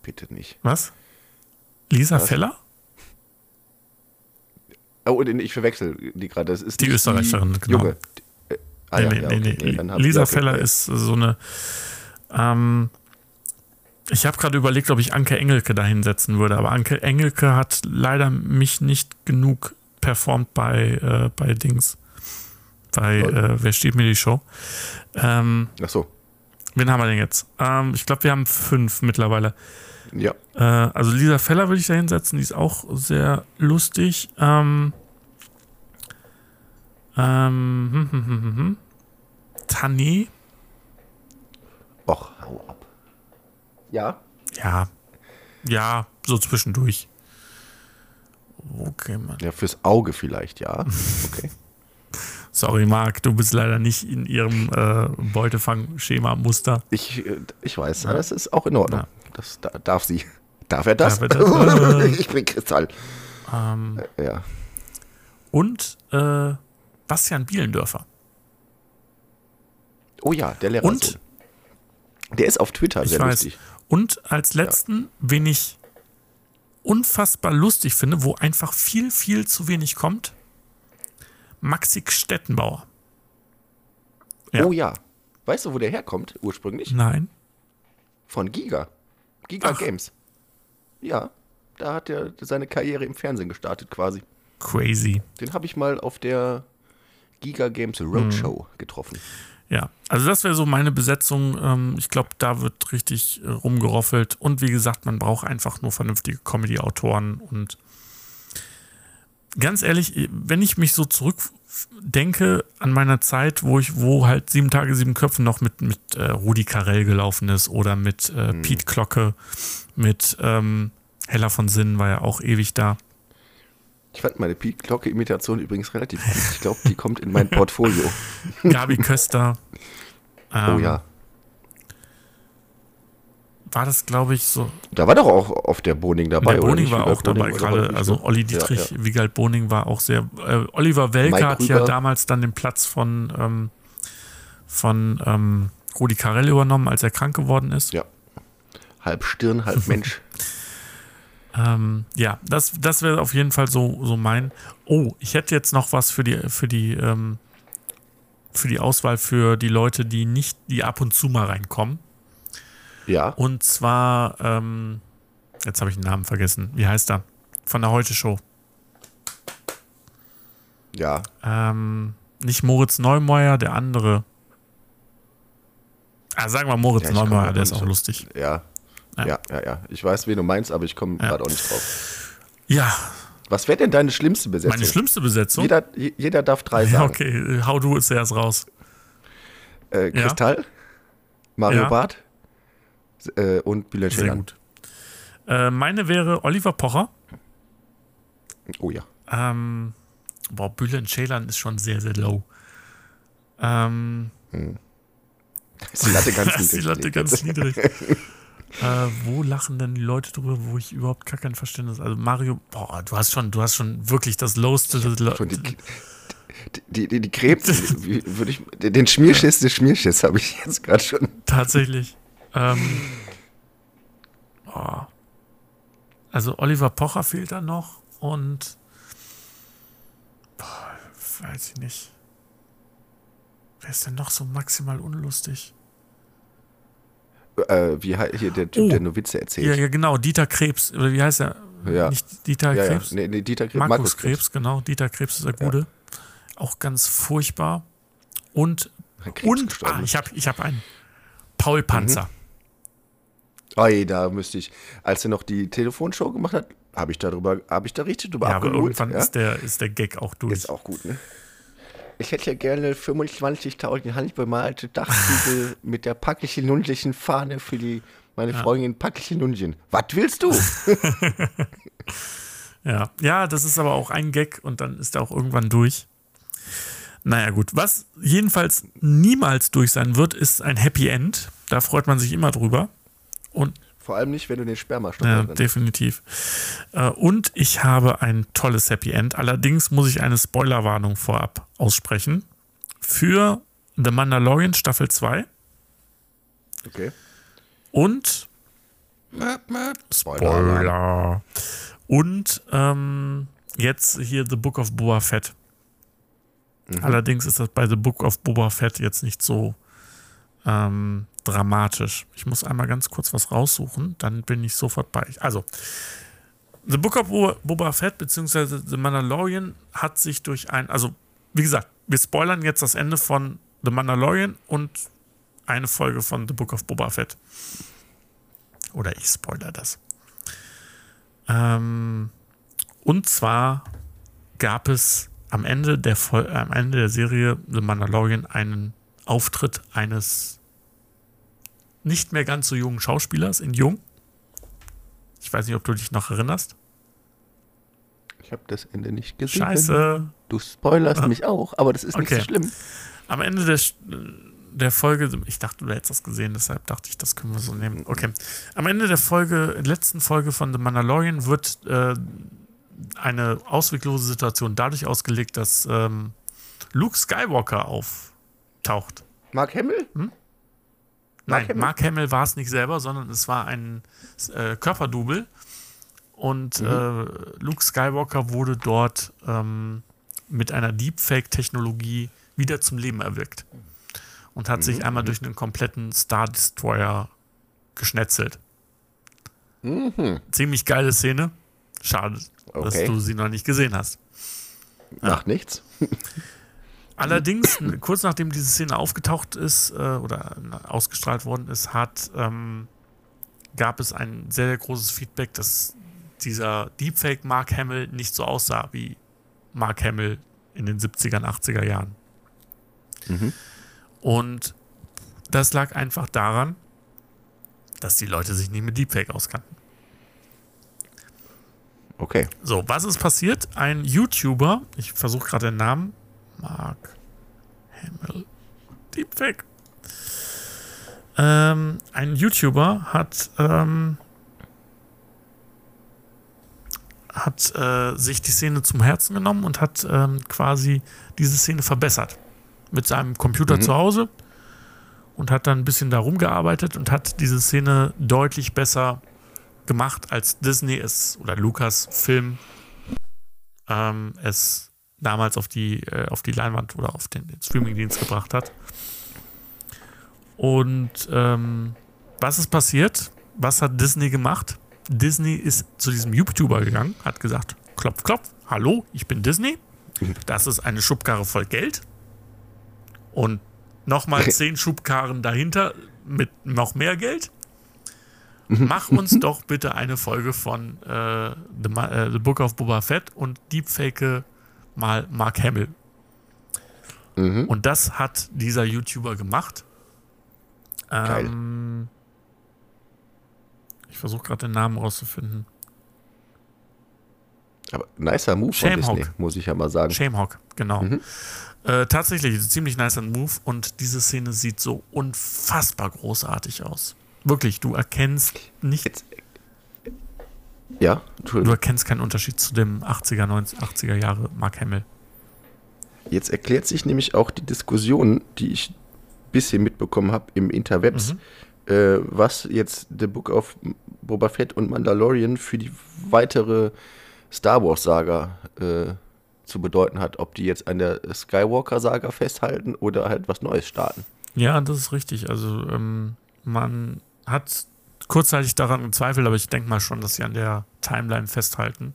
Bitte nicht. was? Lisa Was? Feller? Oh, und ich verwechsel die gerade. Das ist Die Österreicherin, die genau. Junge. Ah, nee, ja, nee, ja, okay. nee. Lisa okay. Feller ist so eine. Ähm, ich habe gerade überlegt, ob ich Anke Engelke da hinsetzen würde, aber Anke Engelke hat leider mich nicht genug performt bei, äh, bei Dings. Bei Lol. äh, Wer steht mir die Show? Ähm, Ach so. wen haben wir denn jetzt? Ähm, ich glaube, wir haben fünf mittlerweile. Ja. Äh, also Lisa Feller würde ich da hinsetzen, die ist auch sehr lustig. Ähm, ähm, hm, hm, hm. Tané, Och, hau ab. Ja. ja, ja, so zwischendurch. Okay, Mann. Ja, fürs Auge vielleicht, ja. Okay. Sorry, Marc, du bist leider nicht in ihrem äh, Beutefang-Schema-Muster. Ich, äh, ich weiß, Ja. das ist auch in Ordnung. Ja. Das da, darf sie. Darf er das? Darf er das? ich bin Kristall. Ähm, Ja. und äh, Bastian Bielendörfer. Oh ja, der Lehrer. Und? Der ist auf Twitter Ich sehr weiß. lustig. Und als letzten, wen ich unfassbar lustig finde, wo einfach viel, viel zu wenig kommt, Maxi Stettenbauer. Ja. Oh ja. Weißt du, wo der herkommt ursprünglich? Nein. Von Giga. Giga Ach. Games. Ja. Da hat er seine Karriere im Fernsehen gestartet quasi. Crazy. Den habe ich mal auf der Giga Games Roadshow getroffen. Ja, also das wäre so meine Besetzung. Ähm, ich glaube, da wird richtig äh, rumgeroffelt. Und wie gesagt, man braucht einfach nur vernünftige Comedy-Autoren. Und ganz ehrlich, wenn ich mich so zurückdenke an meiner Zeit, wo ich, wo halt sieben Tage, sieben Köpfe noch mit, mit äh, Rudi Carell gelaufen ist oder mit äh, Piet Glocke, mit ähm, Hella von Sinn war ja auch ewig da. Ich fand meine Pete Glocke-Imitation übrigens relativ gut. Ich glaube, die kommt in mein Portfolio. Gabi Köster. Ähm, Oh ja. War das, glaube ich, so Da war doch auch auf der Boning dabei. der Boning war auch dabei Boning oder gerade. Also? Olli Ja, Dietrich, ja. Wiegald Boning war auch sehr. Äh, Oliver Welke Mike hat ja damals dann den Platz von, ähm, von ähm, Rudi Carell übernommen, als er krank geworden ist. Ja. Halb Stirn, halb Mensch. Ähm, ja, das, das wäre auf jeden Fall so, so mein. Oh, ich hätte jetzt noch was für die, für die, ähm, für die Auswahl für die Leute, die nicht, die ab und zu mal reinkommen. Ja. Und zwar, ähm, jetzt habe ich den Namen vergessen. Wie heißt er? Von der Heute Show. Ja. Ähm, nicht Moritz Neumeier, der andere. Ah, sagen wir Moritz Ja, Neumeier, der ist auch lustig. Ja. Ja. Ja, ja, ja. Ich weiß, wen du meinst, aber ich komme Ja. gerade auch nicht drauf. Ja, Was wäre denn deine schlimmste Besetzung? meine schlimmste Besetzung. Jeder, je- jeder darf drei ja, sagen. okay, hau du es erst raus. Äh, Kristall, Mario Ja. Barth äh, und Bülent Sehr Ceylan. gut. Äh, meine wäre Oliver Pocher. Oh ja. Ähm, boah, Bülent Ceylan ist schon sehr, sehr low. Ähm, Hm. ist die Latte ganz ist die niedrig. Latte ganz niedrig. äh, wo lachen denn die Leute drüber, wo ich überhaupt gar kein Verständnis. Also Mario, boah, du hast schon, du hast schon wirklich das lowste. Schon die, die, die, die Krebs, würde ich, den Schmierschiss des Schmierschiss habe ich jetzt gerade schon. Tatsächlich. Ähm, oh. Also Oliver Pocher fehlt da noch und boah, weiß ich nicht. Wer ist denn noch so maximal unlustig? Äh, wie hei- hier der Typ, Oh. der nur Witze erzählt. Ja, ja, genau, Dieter Krebs. Oder wie heißt er? Ja. Nicht Dieter ja, ja. Krebs? Nee, nee, Dieter Krebs, Markus, Krebs, genau. Dieter Krebs ist der Gute. Auch ganz furchtbar. Und, Krebs und ah, ich habe ich hab einen. Paul Panzer. Ey, da müsste ich, als er noch die Telefonshow gemacht hat, habe ich darüber, habe ich da richtig drüber Ja, aber abgeholt. irgendwann ja? ist, der, ist der Gag auch durch. Ist auch gut, ne? Ich hätte ja gerne 25.000 handbemalte Dachziegel mit der packlichen Fahne für die meine Freundin packlichen Nundchen. Was willst du? Ja. ja, das ist aber auch ein Gag und dann ist er auch irgendwann durch. Naja, gut. Was jedenfalls niemals durch sein wird, ist ein Happy End. Da freut man sich immer drüber. Und Vor allem nicht, wenn du den Spermastoff Ja, drin definitiv. Äh, Und ich habe ein tolles Happy End. Allerdings muss ich eine Spoilerwarnung vorab aussprechen. Für The Mandalorian Staffel 2 Okay. und Spoiler. Spoiler. Und ähm, jetzt hier The Book of Boba Fett. Allerdings ist das bei The Book of Boba Fett jetzt nicht so ähm, dramatisch. Ich muss einmal ganz kurz was raussuchen, dann bin ich sofort bei. Also, The Book of Boba, Fett bzw. The Mandalorian hat sich durch ein, also wie gesagt, wir spoilern jetzt das Ende von The Mandalorian und eine Folge von The Book of Boba Fett. Oder ich spoiler das. Ähm, und zwar gab es am Ende der, äh, am Ende der Serie The Mandalorian einen Auftritt eines nicht mehr ganz so jungen Schauspielers in Jung. Ich weiß nicht, ob du dich noch erinnerst. Ich habe das Ende nicht gesehen. Scheiße. Du spoilerst mich auch, aber das ist Okay. nicht so schlimm. Am Ende der, der Folge, ich dachte, du hättest das gesehen, deshalb dachte ich, das können wir so nehmen. Okay. Am Ende der Folge, letzten Folge von The Mandalorian wird äh, eine ausweglose Situation dadurch ausgelegt, dass ähm, Luke Skywalker auftaucht. Mark Hamill? Nein, Mark Hamill? Mark Hamill war es nicht selber, sondern es war ein äh, Körperdouble. Und äh, Luke Skywalker wurde dort ähm, mit einer Deepfake-Technologie wieder zum Leben erweckt. Und hat sich einmal durch einen kompletten Star Destroyer geschnetzelt. Ziemlich geile Szene. Schade, dass Okay. du sie noch nicht gesehen hast. Macht nichts. Allerdings, kurz nachdem diese Szene aufgetaucht ist äh, oder ausgestrahlt worden ist, hat, ähm, gab es ein sehr, sehr großes Feedback, dass dieser Deepfake Mark Hamill nicht so aussah wie Mark Hamill in den 70er, 80er Jahren. Und das lag einfach daran, dass die Leute sich nicht mit Deepfake auskannten. Okay. So, was ist passiert? Ein YouTuber, ich versuche gerade den Namen, Mark Hamill, Deepfake. Ähm, ein YouTuber hat, ähm, hat äh, sich die Szene zum Herzen genommen und hat ähm, quasi diese Szene verbessert. Mit seinem Computer zu Hause und hat dann ein bisschen da rumgearbeitet und hat diese Szene deutlich besser gemacht, als Disney es oder Lukas Film ähm, es damals auf die, äh, auf die Leinwand oder auf den, den Streamingdienst gebracht hat. Und ähm, was ist passiert? Was hat Disney gemacht? Disney ist zu diesem YouTuber gegangen, hat gesagt, klopf, klopf, hallo, ich bin Disney. Das ist eine Schubkarre voll Geld. Und nochmal zehn Schubkarren dahinter mit noch mehr Geld. Mach uns doch bitte eine Folge von äh, The, äh, The Book of Boba Fett und deepfake mal Mark Hamill. Mhm. Und das hat dieser YouTuber gemacht. Ähm, ich versuche gerade den Namen rauszufinden. Aber nicer Move von Shamehawk. Disney, muss ich ja mal sagen. Shamehawk, genau. Mhm. Äh, tatsächlich ziemlich nicer Move und diese Szene sieht so unfassbar großartig aus. Wirklich, du erkennst nicht, Jetzt, ja, du erkennst keinen Unterschied zu dem 80er, 90, 80er Jahre Mark Hamill. Jetzt erklärt sich nämlich auch die Diskussion, die ich bisschen mitbekommen habe im Interwebs, Mhm. äh, was jetzt The Book of Boba Fett und Mandalorian für die weitere Star Wars-Saga äh, zu bedeuten hat. Ob die jetzt an der Skywalker-Saga festhalten oder halt was Neues starten. Ja, das ist richtig. Also ähm, man hat kurzzeitig daran gezweifelt, aber ich denke mal schon, dass sie an der Timeline festhalten.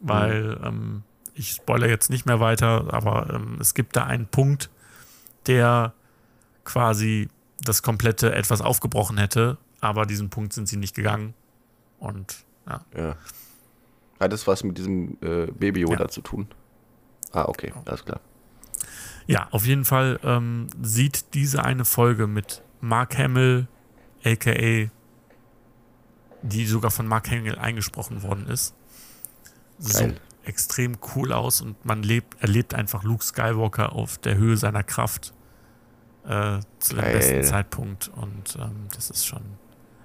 Weil ähm, ich spoilere jetzt nicht mehr weiter, aber ähm, es gibt da einen Punkt, der quasi das komplette etwas aufgebrochen hätte, aber diesen Punkt sind sie nicht gegangen. Und ja, Ja. Hat es was mit diesem äh, Baby Yoda Ja. zu tun? Ah, okay, alles klar. Ja, auf jeden Fall ähm, sieht diese eine Folge mit Mark Hamill, aka die sogar von Mark Hamill eingesprochen worden ist, so Geil. extrem cool aus und man lebt, erlebt einfach Luke Skywalker auf der Höhe seiner Kraft äh, zu dem besten Zeitpunkt und ähm, das ist schon,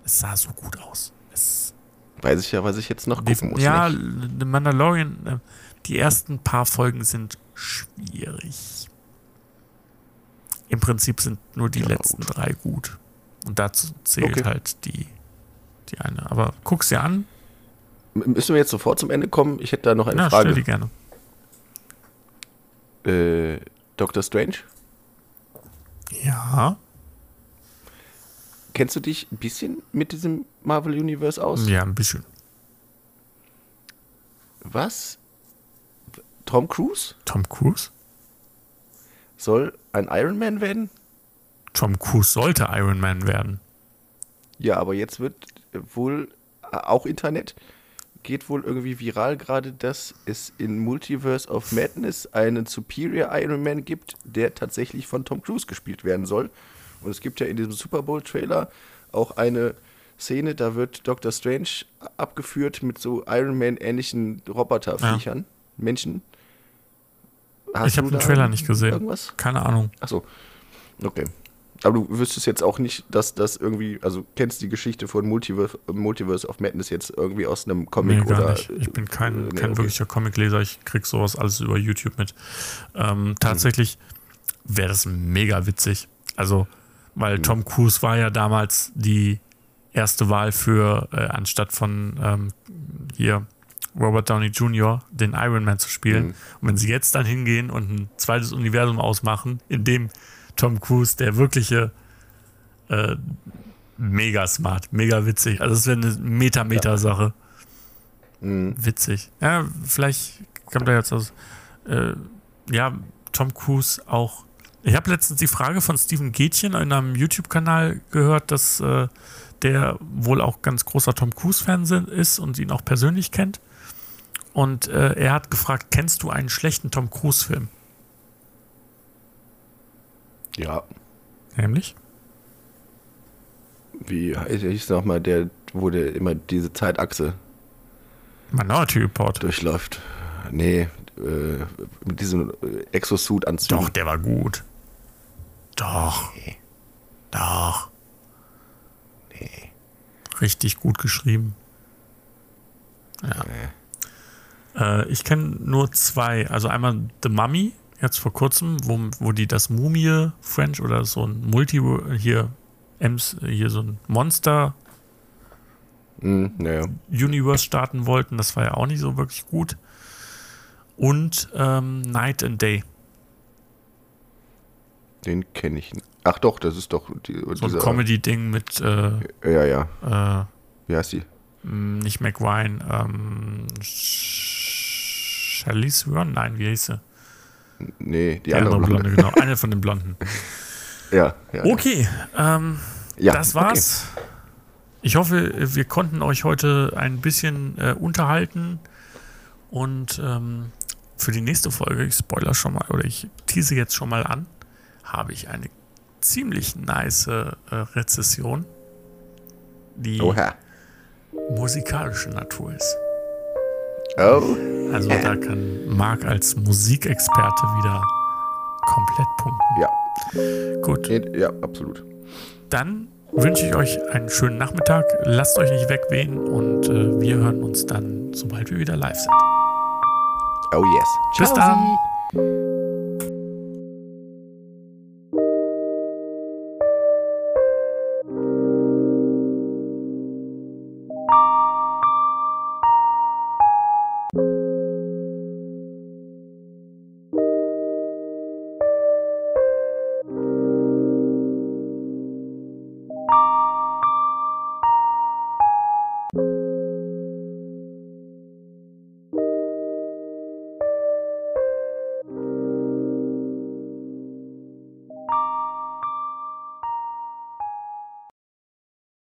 es sah so gut aus. Es, Weiß ich ja, was ich jetzt noch gucken muss. ja, nicht? The Mandalorian, äh, die ersten paar Folgen sind schwierig. Im Prinzip sind nur die Ja, letzten gut. drei gut. Und dazu zählt Okay. halt die, die eine. Aber guck's dir an. Müssen wir jetzt sofort zum Ende kommen? Ich hätte da noch eine Ja, stell die Frage. gerne. Äh, Doctor Strange, Ja. kennst du dich ein bisschen mit diesem Marvel Universe aus? Ja, ein bisschen. Was? Tom Cruise Tom Cruise? soll ein Iron Man werden? Tom Cruise sollte Iron Man werden. Ja, aber jetzt wird wohl äh, auch Internet geht wohl irgendwie viral gerade, dass es in Multiverse of Madness einen Superior Iron Man gibt, der tatsächlich von Tom Cruise gespielt werden soll. Und es gibt ja in diesem Super Bowl Trailer auch eine Szene, da wird Doctor Strange abgeführt mit so Iron Man ähnlichen Roboterviechern, Menschen. Hast ich habe den Trailer nicht gesehen. Irgendwas? Keine Ahnung. Achso. Okay. Aber du wüsstest jetzt auch nicht, dass das irgendwie, also kennst die Geschichte von Multiverse, Multiverse of Madness jetzt irgendwie aus einem Comic Nee, gar oder. nicht. Ich bin kein, äh, nee, kein okay. wirklicher Comicleser. Ich krieg sowas alles über YouTube mit. Ähm, tatsächlich wäre das mega witzig. Also, weil Mhm. Tom Cruise war ja damals die erste Wahl für, äh, anstatt von ähm, hier Robert Downey Jr., den Iron Man zu spielen. Mhm. Und wenn sie jetzt dann hingehen und ein zweites Universum ausmachen, in dem Tom Cruise der wirkliche äh, mega smart, mega witzig. Also, das wäre eine Meta-Meta-Sache. Mhm. Witzig. Ja, vielleicht kommt da jetzt aus. Äh, ja, Tom Cruise auch. Ich habe letztens die Frage von Steven Gätchen in einem YouTube-Kanal gehört, dass äh, der wohl auch ganz großer Tom Cruise-Fan ist und ihn auch persönlich kennt. Und äh, er hat gefragt: Kennst du einen schlechten Tom Cruise-Film? Ja. Nämlich? Wie hieß nochmal der, wo der immer diese Zeitachse Minority Report. durchläuft? Nee, äh, mit diesem äh, Exosuit-Anzug. Doch, der war gut. Doch. Nee. Doch. Nee. Richtig gut geschrieben. Ja. Äh, ich kenne nur zwei. Also einmal The Mummy, jetzt vor kurzem, wo, wo die das Mumie French oder so ein Multi hier, Ems, hier so ein Monster Mhm, naja. Universe starten wollten. Das war ja auch nicht so wirklich gut. Und ähm, Night and Day. Den kenne ich. nicht. Ach doch, das ist doch die, So ein. Comedy-Ding mit äh, Ja, ja. äh, Wie heißt die? m, nicht McRyan, ähm, Charlize Theron? Nein, wie hieß sie? Nee, die, Die andere, Blonde. genau. Eine von den Blonden. Ja, ja. Okay, ähm, ja, das war's. Ich hoffe, wir konnten euch heute ein bisschen äh, unterhalten und ähm, für die nächste Folge, ich spoiler schon mal oder ich tease jetzt schon mal an, habe ich eine ziemlich nice äh, Rezession, die Okay. Oha. musikalische Natur ist. Oh. Also da kann Marc als Musikexperte wieder komplett punkten. Ja. Gut. Ja, absolut. Dann wünsche ich euch einen schönen Nachmittag. Lasst euch nicht wegwehen und äh, wir hören uns dann, sobald wir wieder live sind. Oh yes. Bis Ciao, dann.